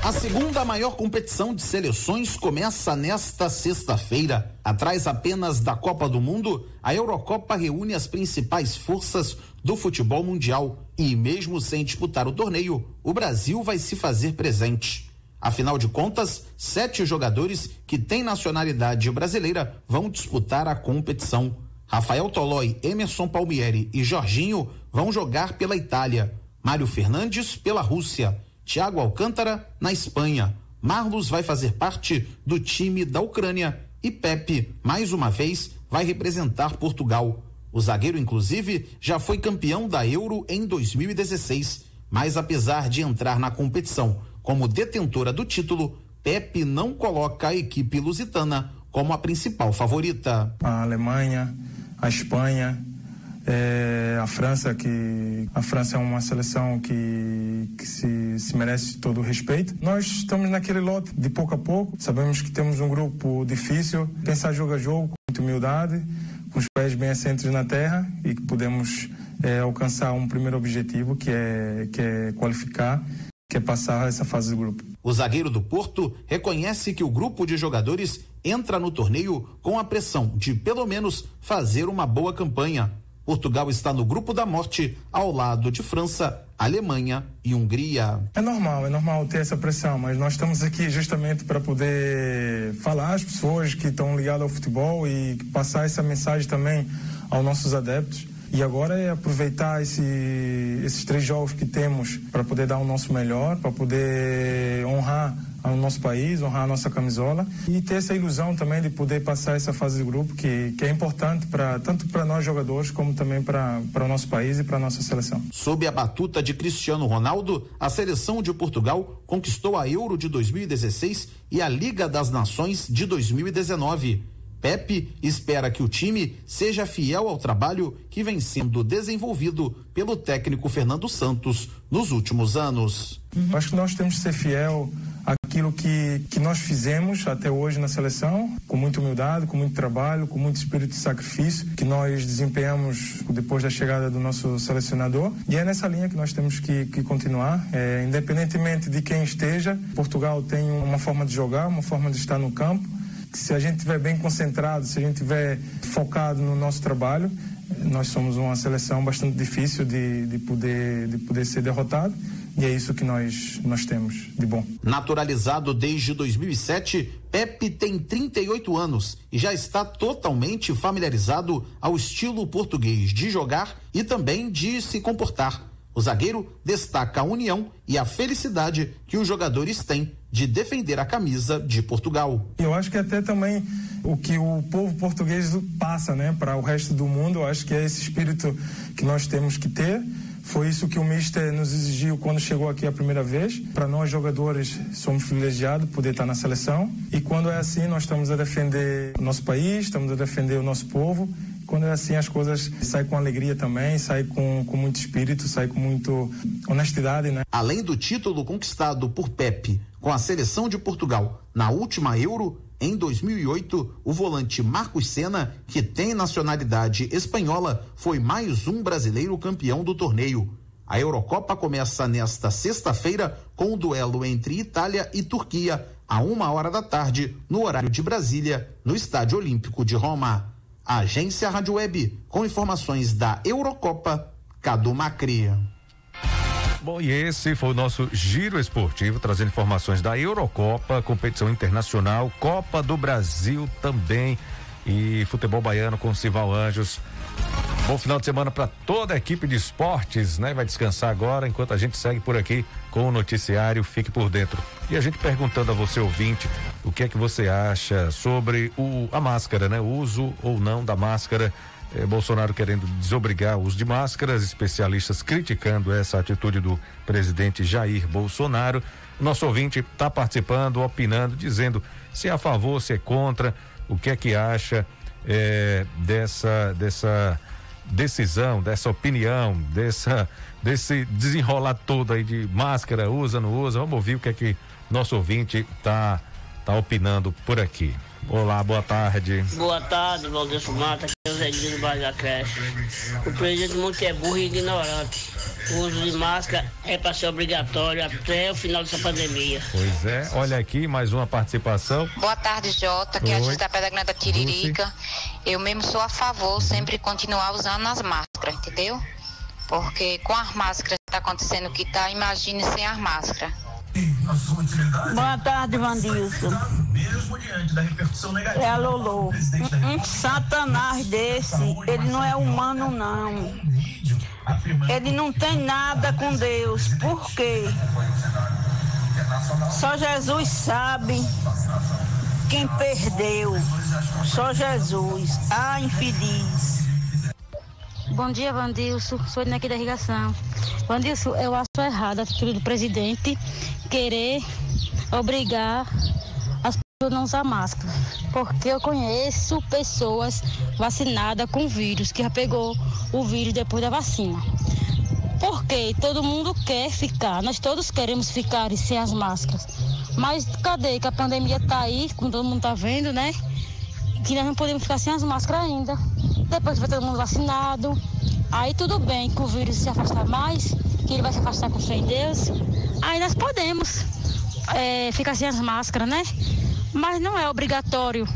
Speaker 24: A segunda maior competição de seleções começa nesta sexta-feira. Atrás apenas da Copa do Mundo, a Eurocopa reúne as principais forças do futebol mundial. E mesmo sem disputar o torneio, o Brasil vai se fazer presente. Afinal de contas, sete jogadores que têm nacionalidade brasileira vão disputar a competição. Rafael Tolói, Emerson Palmieri e Jorginho vão jogar pela Itália. Mário Fernandes pela Rússia. Thiago Alcântara na Espanha. Marlos vai fazer parte do time da Ucrânia e Pepe, mais uma vez, vai representar Portugal. O zagueiro, inclusive, já foi campeão da Euro em 2016, mas apesar de entrar na competição como detentora do título, Pepe não coloca a equipe lusitana como a principal favorita.
Speaker 25: A Alemanha, a Espanha
Speaker 26: é, a França, que a França é uma seleção que, que se, se, merece todo o respeito. Nós estamos naquele lote de pouco a pouco. Sabemos que temos um grupo difícil. Pensar jogo a jogo, com muita humildade, com os pés bem assentes na terra e que podemos é, alcançar um primeiro objetivo, que é, que é qualificar, que é passar essa fase do grupo.
Speaker 24: O zagueiro do Porto reconhece que o grupo de jogadores entra no torneio com a pressão de, pelo menos, fazer uma boa campanha. Portugal está no grupo da morte, ao lado de França, Alemanha e Hungria.
Speaker 26: É normal, é normal ter essa pressão, mas nós estamos aqui justamente para poder falar às pessoas que estão ligadas ao futebol e passar essa mensagem também aos nossos adeptos. E agora é aproveitar esse, esses três jogos que temos para poder dar o nosso melhor, para poder honrar ao nosso país, honrar a nossa camisola e ter essa ilusão também de poder passar essa fase de grupo que, que é importante para tanto para nós jogadores como também para o nosso país e para a nossa seleção.
Speaker 24: Sob a batuta de Cristiano Ronaldo, a seleção de Portugal conquistou a Euro de 2016 e a Liga das Nações de 2019. Pepe espera que o time seja fiel ao trabalho que vem sendo desenvolvido pelo técnico Fernando Santos nos últimos anos.
Speaker 26: Acho que nós temos que ser fiel àquilo que, que nós fizemos até hoje na seleção, com muita humildade, com muito trabalho, com muito espírito de sacrifício que nós desempenhamos depois da chegada do nosso selecionador. E é nessa linha que nós temos que, que continuar, é, independentemente de quem esteja. Portugal tem uma forma de jogar, uma forma de estar no campo se a gente estiver bem concentrado, se a gente estiver focado no nosso trabalho, nós somos uma seleção bastante difícil de, de, poder, de poder ser derrotado. E é isso que nós, nós temos de bom.
Speaker 24: Naturalizado desde 2007, Pepe tem 38 anos e já está totalmente familiarizado ao estilo português de jogar e também de se comportar. O zagueiro destaca a união e a felicidade que os jogadores têm de defender a camisa de Portugal.
Speaker 26: Eu acho que até também o que o povo português passa, né, para o resto do mundo, eu acho que é esse espírito que nós temos que ter. Foi isso que o Mister nos exigiu quando chegou aqui a primeira vez. Para nós jogadores, somos privilegiados poder estar na seleção. E quando é assim, nós estamos a defender nosso país, estamos a defender o nosso povo quando é assim as coisas saem com alegria também, saem com, com muito espírito, saem com muito honestidade, né?
Speaker 24: Além do título conquistado por Pepe com a seleção de Portugal na última Euro, em 2008, o volante Marcos Senna, que tem nacionalidade espanhola, foi mais um brasileiro campeão do torneio. A Eurocopa começa nesta sexta-feira com o duelo entre Itália e Turquia, a uma hora da tarde, no horário de Brasília, no Estádio Olímpico de Roma. Agência Rádio Web, com informações da Eurocopa, Cadu Macri.
Speaker 1: Bom, e esse foi o nosso giro esportivo, trazendo informações da Eurocopa, competição internacional, Copa do Brasil também e futebol baiano com Sival Anjos. Bom final de semana para toda a equipe de esportes, né? Vai descansar agora enquanto a gente segue por aqui com o noticiário Fique por Dentro. E a gente perguntando a você ouvinte, o que é que você acha sobre o, a máscara, né? O uso ou não da máscara. Eh, Bolsonaro querendo desobrigar o uso de máscaras, especialistas criticando essa atitude do presidente Jair Bolsonaro. Nosso ouvinte está participando, opinando, dizendo se é a favor, se é contra, o que é que acha eh, dessa dessa decisão, dessa opinião, dessa, desse desenrolar todo aí de máscara, usa, não usa. Vamos ouvir o que é que nosso ouvinte tá, tá opinando por aqui. Olá, boa tarde.
Speaker 27: Boa tarde, Valdesso Mata, aqui é o Zé do Bairro da Creche. O presidente muito é burro e ignorante. O uso de máscara é para ser obrigatório até o final dessa pandemia.
Speaker 1: Pois é, olha aqui mais uma participação.
Speaker 28: Boa tarde, Jota, que é a gente da Pedra Grande da Tiririca. Eu mesmo sou a favor sempre continuar usando as máscaras, entendeu? Porque com as máscaras está acontecendo o que está, imagine sem as máscaras.
Speaker 29: Boa tarde, Vandilson. É a Lolo. Um, satanás desse, ele não é humano, não. Ele não tem nada com Deus. Por quê? Só Jesus sabe quem perdeu. Só Jesus. Ah, infeliz.
Speaker 30: Bom dia, Vandilson. Sou aqui da irrigação. Vandilson, eu acho errado a atitude do presidente querer obrigar eu não usar máscara, porque eu conheço pessoas vacinadas com vírus, que já pegou o vírus depois da vacina. Porque todo mundo quer ficar, nós todos queremos ficar sem as máscaras. Mas cadê que a pandemia está aí, como todo mundo está vendo, né? Que nós não podemos ficar sem as máscaras ainda. Depois vai todo mundo vacinado. Aí tudo bem que o vírus se afastar mais, que ele vai se afastar com fé em Deus. Aí nós podemos é, ficar sem as máscaras, né? Mas não é obrigatório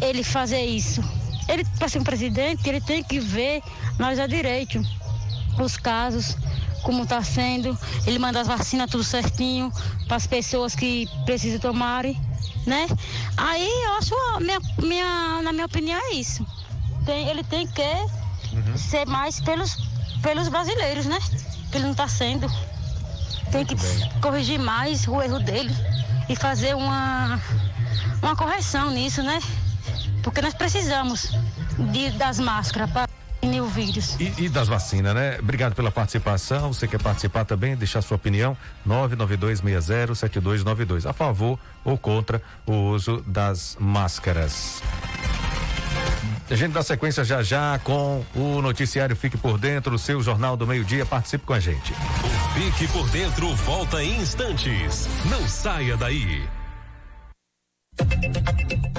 Speaker 30: ele fazer isso. Ele, para ser um presidente, ele tem que ver nós a direito os casos, como está sendo. Ele manda as vacinas tudo certinho para as pessoas que precisam tomarem, né? Aí eu acho, minha, minha, na minha opinião, é isso. Tem, ele tem que uhum. ser mais pelos, pelos brasileiros, né? Que ele não está sendo. Tem que corrigir mais o erro dele e fazer uma, uma correção nisso, né? Porque nós precisamos de, das máscaras para o vírus.
Speaker 1: E, e, das vacinas, né? Obrigado pela participação. Você quer participar também? Deixar sua opinião. 992607292. A favor ou contra o uso das máscaras. A gente dá sequência já já com o noticiário Fique por Dentro, o seu Jornal do Meio-Dia. Participe com a gente.
Speaker 10: O Fique por Dentro volta em instantes. Não saia daí.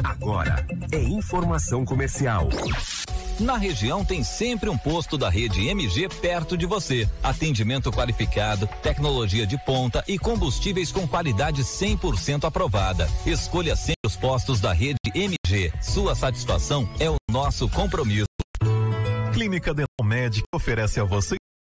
Speaker 31: Agora é informação comercial.
Speaker 32: Na região tem sempre um posto da rede MG perto de você. Atendimento qualificado, tecnologia de ponta e combustíveis com qualidade 100% aprovada. Escolha sempre os postos da rede MG. Sua satisfação é o nosso compromisso.
Speaker 6: Clínica Dental Médica oferece a você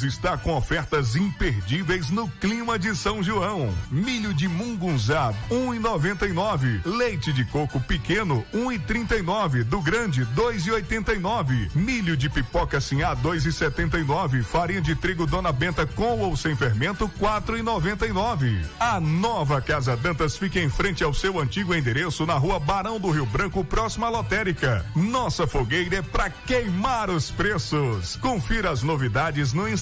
Speaker 2: está com ofertas imperdíveis no clima de São João. Milho de mungunzá, 1,99. Leite de coco pequeno, 1,39. Do grande, 2,89. Milho de pipoca sinhá, 2,79. Farinha de trigo Dona Benta com ou sem fermento, 4,99. A nova Casa Dantas fica em frente ao seu antigo endereço na rua Barão do Rio Branco, próxima à lotérica. Nossa fogueira é para queimar os preços. Confira as novidades no Instagram,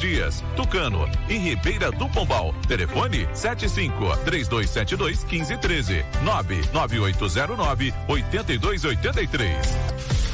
Speaker 7: dias. Tucano, em Ribeira do Pombal. Telefone 75 3272 1513 99809 8283.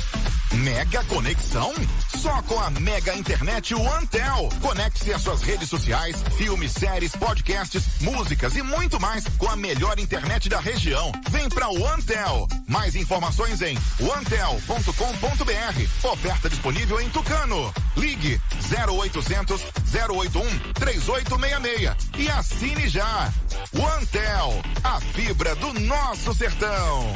Speaker 33: Mega conexão? Só com a Mega Internet OneTel. Conecte-se às suas redes sociais, filmes, séries, podcasts, músicas e muito mais com a melhor internet da região. Vem pra OneTel. Mais informações em onetel.com.br. Oferta disponível em Tucano. Ligue 0800 081 3866 e assine já. OneTel, a fibra do nosso sertão.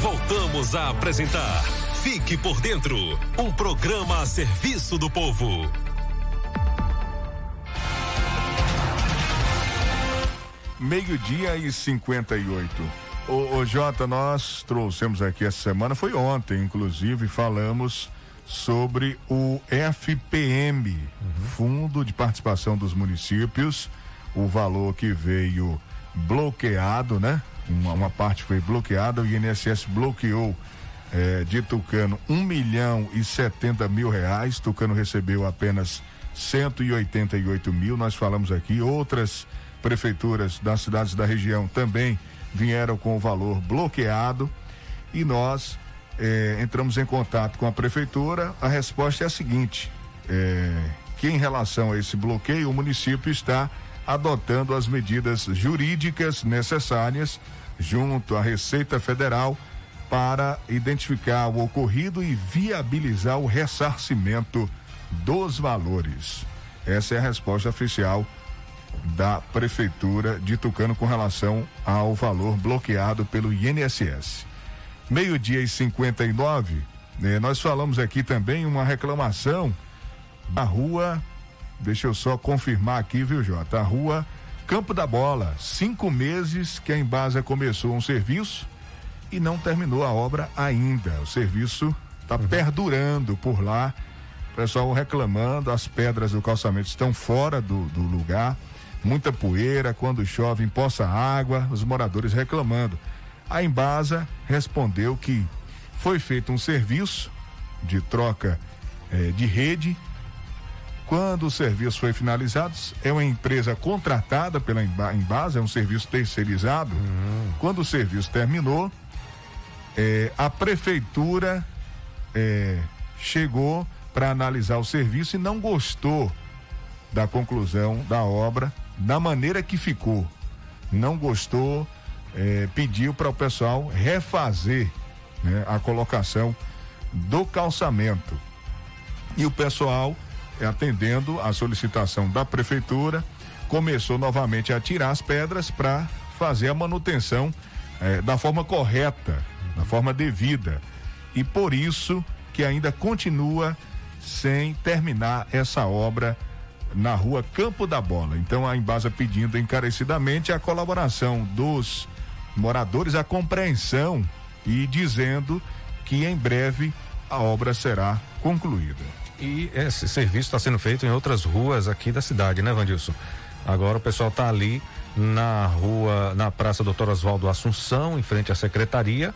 Speaker 10: Voltamos a apresentar Fique por dentro, um programa a serviço do povo.
Speaker 2: Meio-dia e 58. Ô, ô Jota, nós trouxemos aqui essa semana, foi ontem, inclusive, falamos sobre o FPM, uhum. Fundo de Participação dos Municípios, o valor que veio bloqueado, né? Uma, uma parte foi bloqueada, o INSS bloqueou é, de Tucano um milhão e setenta mil reais, Tucano recebeu apenas 188 mil, nós falamos aqui, outras prefeituras das cidades da região também vieram com o valor bloqueado. E nós eh, entramos em contato com a prefeitura. A resposta é a seguinte: eh, que em relação a esse bloqueio, o município está adotando as medidas jurídicas necessárias junto à Receita Federal para identificar o ocorrido e viabilizar o ressarcimento dos valores. Essa é a resposta oficial da Prefeitura de Tucano com relação ao valor bloqueado pelo INSS. Meio-dia e 59, né, nós falamos aqui também uma reclamação da rua, deixa eu só confirmar aqui, viu, Jota? A rua Campo da Bola. Cinco meses que a Embasa começou um serviço e não terminou a obra ainda. O serviço está uhum. perdurando por lá. O pessoal reclamando, as pedras do calçamento estão fora do, do lugar muita poeira, quando chove empoça água, os moradores reclamando. A Embasa respondeu que foi feito um serviço de troca eh, de rede. Quando o serviço foi finalizado, é uma empresa contratada pela Embasa, é um serviço terceirizado. Uhum. Quando o serviço terminou, eh, a prefeitura eh, chegou para analisar o serviço e não gostou da conclusão da obra da maneira que ficou. Não gostou, é, pediu para o pessoal refazer né, a colocação do calçamento. E o pessoal, atendendo a solicitação da prefeitura, começou novamente a tirar as pedras para fazer a manutenção é, da forma correta, da forma devida. E por isso que ainda continua sem terminar essa obra na rua Campo da Bola. Então a Embasa pedindo encarecidamente a colaboração dos moradores, a compreensão e dizendo que em breve a obra será concluída.
Speaker 1: E esse serviço está sendo feito em outras ruas aqui da cidade, né, Vandilson? Agora o pessoal está ali na rua, na Praça Doutor Oswaldo Assunção, em frente à secretaria,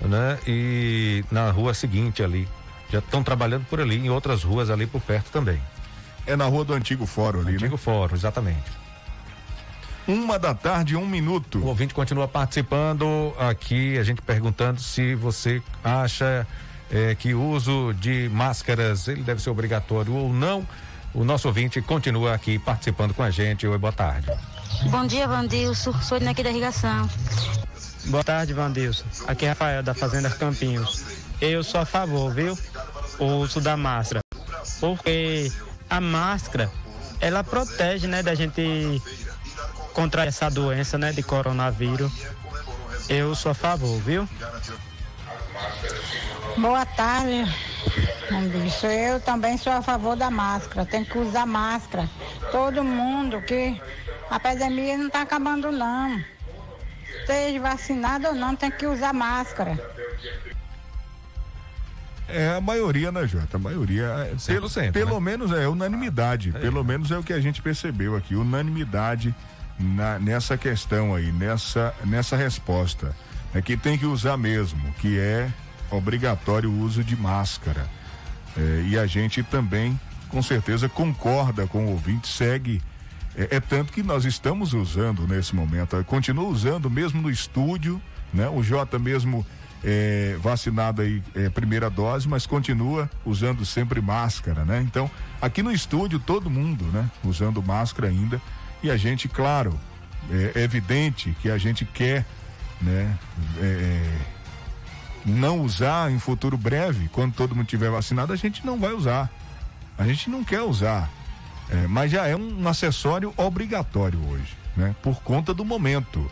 Speaker 1: né? E na rua seguinte ali. Já estão trabalhando por ali, em outras ruas ali por perto também.
Speaker 2: É na rua do Antigo Fórum ali,
Speaker 1: Antigo
Speaker 2: né?
Speaker 1: Fórum, exatamente.
Speaker 2: Uma da tarde, um minuto.
Speaker 1: O ouvinte continua participando aqui, a gente perguntando se você acha é, que o uso de máscaras ele deve ser obrigatório ou não. O nosso ouvinte continua aqui participando com a gente. Oi, boa tarde.
Speaker 30: Bom dia, Vandilson. Sou aqui da irrigação.
Speaker 34: Boa tarde, Vandilson. Aqui é Rafael da Fazenda Campinhos. Eu sou a favor, viu? O uso da máscara. Porque a máscara, ela protege, né, da gente contra essa doença, né, de coronavírus. Eu sou a favor, viu?
Speaker 35: Boa tarde, bicho. Eu também sou a favor da máscara. Tem que usar máscara. Todo mundo que a pandemia não está acabando não. Seja vacinado ou não, tem que usar máscara.
Speaker 2: É a maioria, né, Jota? A maioria. É, pelo, pelo né? menos é unanimidade. É. Pelo menos é o que a gente percebeu aqui. Unanimidade na, nessa questão aí, nessa, nessa resposta. É que tem que usar mesmo, que é obrigatório o uso de máscara. É, e a gente também, com certeza, concorda com o ouvinte, segue. É, é tanto que nós estamos usando nesse momento. Continua usando mesmo no estúdio, né? O Jota mesmo é, vacinado aí, é, primeira dose, mas continua usando sempre máscara, né? Então, aqui no estúdio, todo mundo, né? Usando máscara ainda. E a gente, claro, é, evidente que a gente quer, né? Não usar em futuro breve, quando todo mundo tiver vacinado, a gente não vai usar. A gente não quer usar. É, mas já é um, um acessório obrigatório hoje, né? Por conta do momento.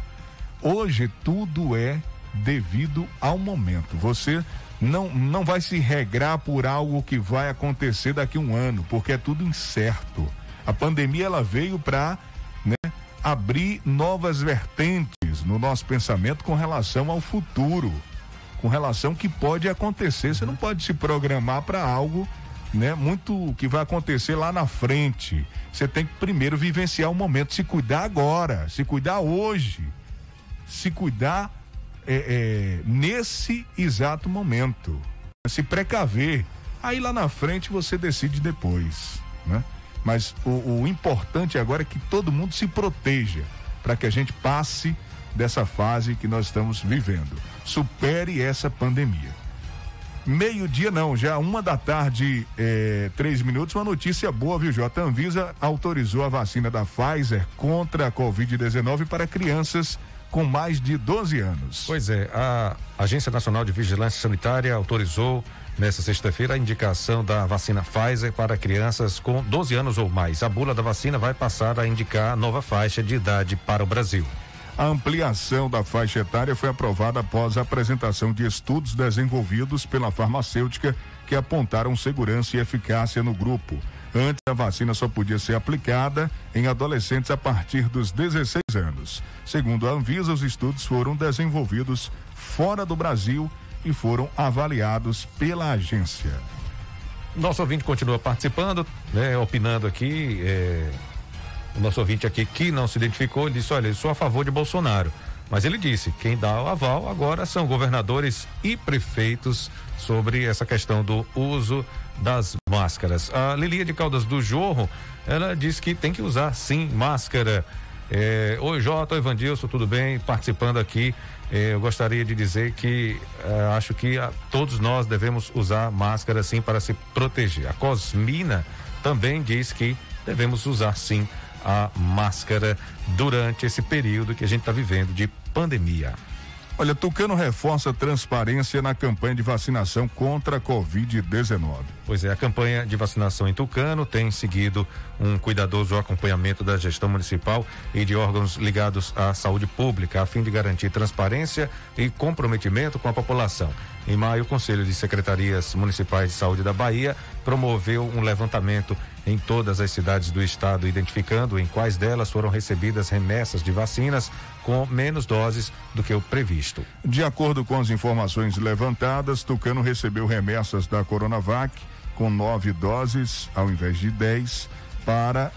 Speaker 2: Hoje tudo é devido ao momento. Você não, não vai se regrar por algo que vai acontecer daqui a um ano, porque é tudo incerto. A pandemia ela veio para né, abrir novas vertentes no nosso pensamento com relação ao futuro, com relação que pode acontecer. Você não pode se programar para algo né, muito que vai acontecer lá na frente. Você tem que primeiro vivenciar o momento, se cuidar agora, se cuidar hoje, se cuidar é, é, nesse exato momento, se precaver. Aí lá na frente você decide depois, né? Mas o, o importante agora é que todo mundo se proteja para que a gente passe dessa fase que nós estamos vivendo. Supere essa pandemia. Meio-dia não, já uma da tarde, é, três minutos. Uma notícia boa, viu, Jota? Anvisa autorizou a vacina da Pfizer contra a Covid-19 para crianças com mais de 12 anos.
Speaker 1: Pois é, a Agência Nacional de Vigilância Sanitária autorizou nesta sexta-feira a indicação da vacina Pfizer para crianças com 12 anos ou mais. A bula da vacina vai passar a indicar a nova faixa de idade para o Brasil.
Speaker 2: A ampliação da faixa etária foi aprovada após a apresentação de estudos desenvolvidos pela farmacêutica que apontaram segurança e eficácia no grupo. Antes, a vacina só podia ser aplicada em adolescentes a partir dos 16 anos. Segundo a Anvisa, os estudos foram desenvolvidos fora do Brasil e foram avaliados pela agência.
Speaker 1: Nosso ouvinte continua participando, né, opinando aqui. É, o nosso ouvinte aqui que não se identificou, disse: Olha, eu sou a favor de Bolsonaro. Mas ele disse: quem dá o aval agora são governadores e prefeitos sobre essa questão do uso das máscaras. A Lilia de Caldas do Jorro, ela diz que tem que usar sim máscara. É, Oi, Jota, Evandilson, tudo bem? Participando aqui eh, eu gostaria de dizer que eh, acho que a, todos nós devemos usar máscara sim para se proteger. A Cosmina também diz que devemos usar sim a máscara durante esse período que a gente está vivendo de pandemia.
Speaker 2: Olha, Tucano reforça a transparência na campanha de vacinação contra a Covid-19.
Speaker 1: Pois é, a campanha de vacinação em Tucano tem seguido um cuidadoso acompanhamento da gestão municipal e de órgãos ligados à saúde pública, a fim de garantir transparência e comprometimento com a população. Em maio, o Conselho de Secretarias Municipais de Saúde da Bahia promoveu um levantamento em todas as cidades do estado, identificando em quais delas foram recebidas remessas de vacinas com menos doses do que o previsto.
Speaker 2: De acordo com as informações levantadas, Tucano recebeu remessas da Coronavac com nove doses ao invés de dez para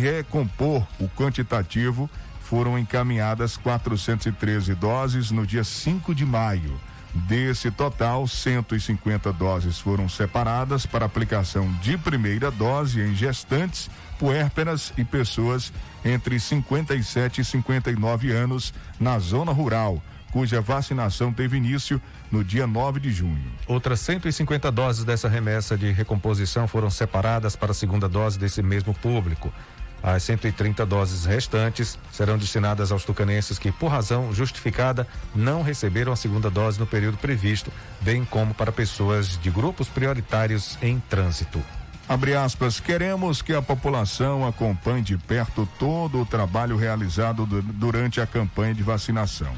Speaker 2: recompor o quantitativo. Foram encaminhadas 413 doses no dia 5 de maio. Desse total, 150 doses foram separadas para aplicação de primeira dose em gestantes, puérperas e pessoas entre 57 e 59 anos na zona rural, cuja vacinação teve início no dia 9 de junho.
Speaker 1: Outras 150 doses dessa remessa de recomposição foram separadas para a segunda dose desse mesmo público. As 130 doses restantes serão destinadas aos tucanenses que, por razão justificada, não receberam a segunda dose no período previsto, bem como para pessoas de grupos prioritários em trânsito.
Speaker 2: Abre aspas, queremos que a população acompanhe de perto todo o trabalho realizado durante a campanha de vacinação.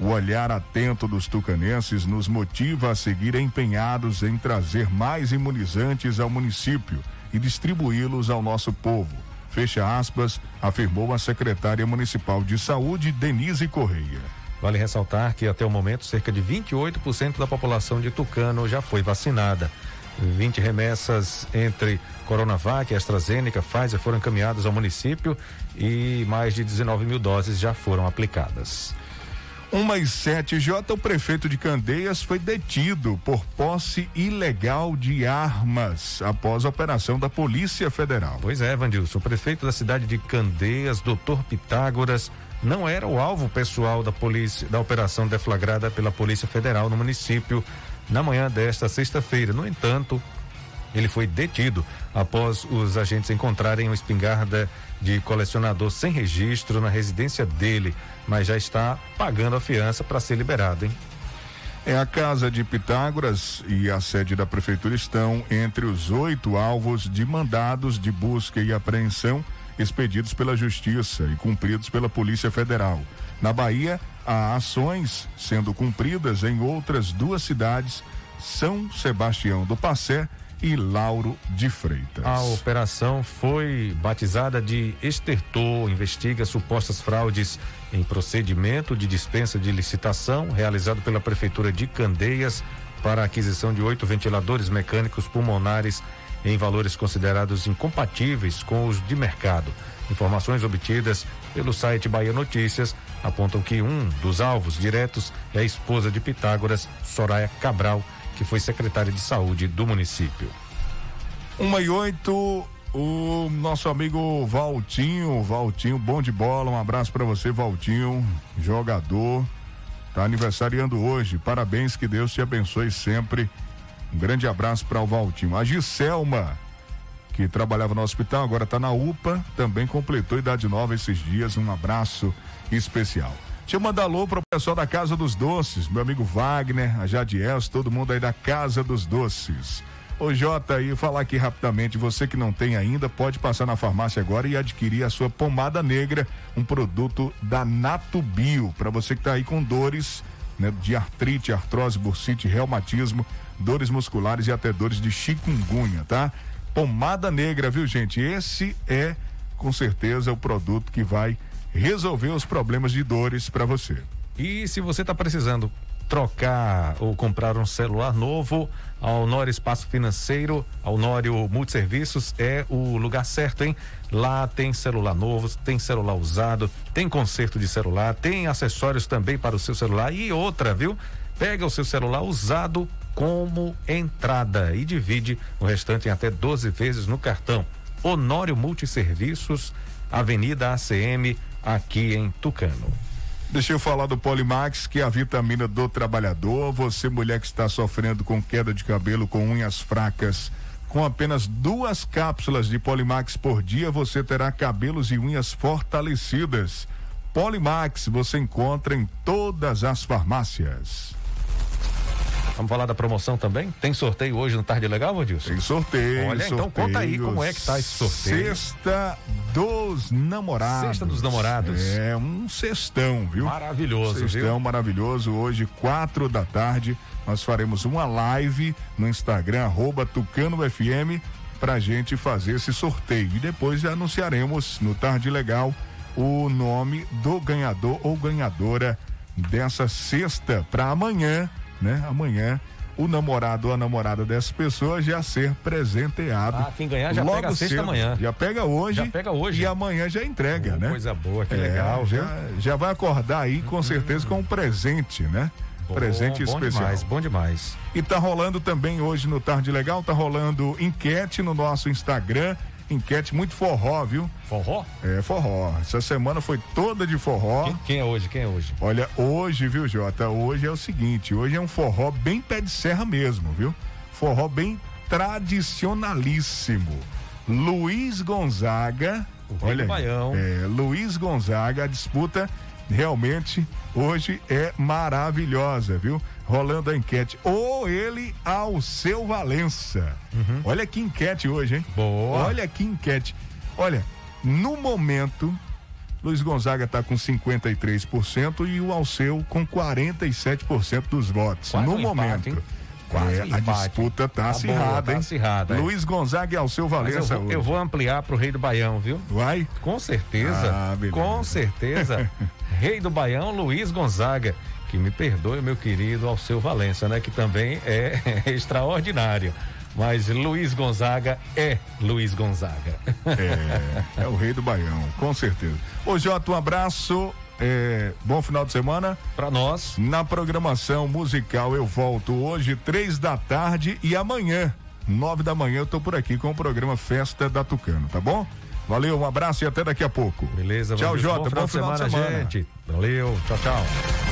Speaker 2: O olhar atento dos tucanenses nos motiva a seguir empenhados em trazer mais imunizantes ao município e distribuí-los ao nosso povo Fecha aspas, afirmou a secretária municipal de saúde, Denise Correia.
Speaker 1: Vale ressaltar que até o momento cerca de 28% da população de Tucano já foi vacinada. 20 remessas entre Coronavac, AstraZeneca, Pfizer foram encaminhadas ao município e mais de 19 mil doses já foram aplicadas.
Speaker 2: Uma e sete, J, o prefeito de Candeias foi detido por posse ilegal de armas após a operação da Polícia Federal.
Speaker 1: Pois é, Vandilson, o prefeito da cidade de Candeias, doutor Pitágoras, não era o alvo pessoal da polícia, da operação deflagrada pela Polícia Federal no município na manhã desta sexta-feira. No entanto, ele foi detido após os agentes encontrarem uma espingarda de colecionador sem registro na residência dele, mas já está pagando a fiança para ser liberado, hein?
Speaker 2: É a casa de Pitágoras e a sede da prefeitura estão entre os oito alvos de mandados de busca e apreensão expedidos pela Justiça e cumpridos pela Polícia Federal. Na Bahia, há ações sendo cumpridas em outras duas cidades São Sebastião do Passé e Lauro de Freitas.
Speaker 1: A operação foi batizada de Estertor, investiga supostas fraudes em procedimento de dispensa de licitação realizado pela Prefeitura de Candeias para a aquisição de oito ventiladores mecânicos pulmonares em valores considerados incompatíveis com os de mercado. Informações obtidas pelo site Bahia Notícias apontam que um dos alvos diretos é a esposa de Pitágoras, Soraya Cabral, que foi secretária de saúde do município.
Speaker 2: Uma e oito, o nosso amigo Valtinho, Valtinho, bom de bola, um abraço para você, Valtinho, jogador, tá aniversariando hoje, parabéns, que Deus te abençoe sempre. Um grande abraço para o Valtinho. A Giselma, que trabalhava no hospital, agora está na UPA, também completou idade nova esses dias. Um abraço especial. Deixa eu mandar alô para o pessoal da Casa dos Doces, meu amigo Wagner, a Jadiels, todo mundo aí da Casa dos Doces. Ô Jota, aí falar aqui rapidamente, você que não tem ainda, pode passar na farmácia agora e adquirir a sua pomada negra, um produto da Natubio, para você que está aí com dores, né, de artrite, artrose, bursite, reumatismo, dores musculares e até dores de chikungunya, tá? Pomada negra, viu, gente? Esse é com certeza o produto que vai resolver os problemas de dores para você.
Speaker 1: E se você está precisando trocar ou comprar um celular novo, a Honório Espaço Financeiro, a Honório Multiserviços é o lugar certo, hein? Lá tem celular novo, tem celular usado, tem conserto de celular, tem acessórios também para o seu celular e outra, viu? Pega o seu celular usado como entrada e divide o restante em até 12 vezes no cartão. Honório Multiserviços, Avenida ACM, aqui em Tucano.
Speaker 2: Deixa eu falar do Polimax, que é a vitamina do trabalhador. Você, mulher que está sofrendo com queda de cabelo, com unhas fracas, com apenas duas cápsulas de Polimax por dia, você terá cabelos e unhas fortalecidas. Polimax você encontra em todas as farmácias.
Speaker 1: Vamos falar da promoção também? Tem sorteio hoje no Tarde Legal, Vadilson?
Speaker 2: Tem sorteio.
Speaker 1: Olha,
Speaker 2: sorteio,
Speaker 1: então conta aí como é que tá esse sorteio.
Speaker 2: Sexta dos namorados.
Speaker 1: Sexta dos namorados.
Speaker 2: É um sextão, viu?
Speaker 1: Maravilhoso,
Speaker 2: sextão
Speaker 1: viu?
Speaker 2: maravilhoso. Hoje, quatro da tarde, nós faremos uma live no Instagram, arroba Tucano FM, pra gente fazer esse sorteio. E depois já anunciaremos no Tarde Legal o nome do ganhador ou ganhadora dessa sexta para amanhã, né? Amanhã o namorado ou a namorada dessa pessoa já ser presenteado.
Speaker 1: Ah, quem ganhar já
Speaker 2: logo
Speaker 1: pega sexta
Speaker 2: cedo.
Speaker 1: amanhã.
Speaker 2: Já pega hoje.
Speaker 1: Já pega hoje.
Speaker 2: E amanhã já entrega,
Speaker 1: Oh,
Speaker 2: né?
Speaker 1: coisa boa, que
Speaker 2: É,
Speaker 1: legal,
Speaker 2: Já, já vai acordar aí com certeza com um presente, né?
Speaker 1: Bom,
Speaker 2: presente
Speaker 1: bom
Speaker 2: especial.
Speaker 1: demais, bom demais.
Speaker 2: E tá rolando também hoje no Tarde Legal, tá rolando enquete no nosso Instagram. Enquete muito forró, viu?
Speaker 1: Forró?
Speaker 2: É, forró. Essa semana foi toda de forró.
Speaker 1: Quem, quem é hoje? Quem é hoje?
Speaker 2: Olha, hoje, viu, Jota? Hoje é o seguinte: hoje é um forró bem pé de serra mesmo, viu? Forró bem tradicionalíssimo. Luiz Gonzaga.
Speaker 1: rei
Speaker 2: olha,
Speaker 1: Baião.
Speaker 2: é, Luiz Gonzaga, a disputa realmente hoje é maravilhosa, viu? Rolando a enquete. Ou ele ao seu Valença. Olha que enquete hoje, hein?
Speaker 1: Boa.
Speaker 2: Olha que enquete. Olha, no momento, Luiz Gonzaga está com 53% e o Alceu com 47% dos votos.
Speaker 1: Quase
Speaker 2: no
Speaker 1: um empate,
Speaker 2: momento.
Speaker 1: hein? Quase
Speaker 2: É,
Speaker 1: um
Speaker 2: a
Speaker 1: empate.
Speaker 2: disputa tá,
Speaker 1: Tá
Speaker 2: acirrada,
Speaker 1: boa, tá
Speaker 2: hein?
Speaker 1: acirrada, é.
Speaker 2: Luiz Gonzaga e Alceu
Speaker 1: Mas eu
Speaker 2: Valença.
Speaker 1: vou, eu vou ampliar pro Rei do Baião, viu?
Speaker 2: Vai?
Speaker 1: Com certeza.
Speaker 2: Ah,
Speaker 1: com certeza. Rei do Baião, Luiz Gonzaga. Que me perdoe, meu querido Alceu Valença, né? Que também é extraordinário. Mas Luiz Gonzaga é Luiz Gonzaga.
Speaker 2: É, é o rei do Baião, com certeza. Ô Jota, um abraço. é, bom final de semana.
Speaker 1: Para nós.
Speaker 2: Na programação musical eu volto hoje, três da tarde e amanhã, nove da manhã, eu tô por aqui com o programa Festa da Tucano, tá bom? Valeu, um abraço e até daqui a pouco.
Speaker 1: Beleza,
Speaker 2: Tchau. Jota. Bom final, de semana.
Speaker 1: gente. Valeu, tchau, tchau.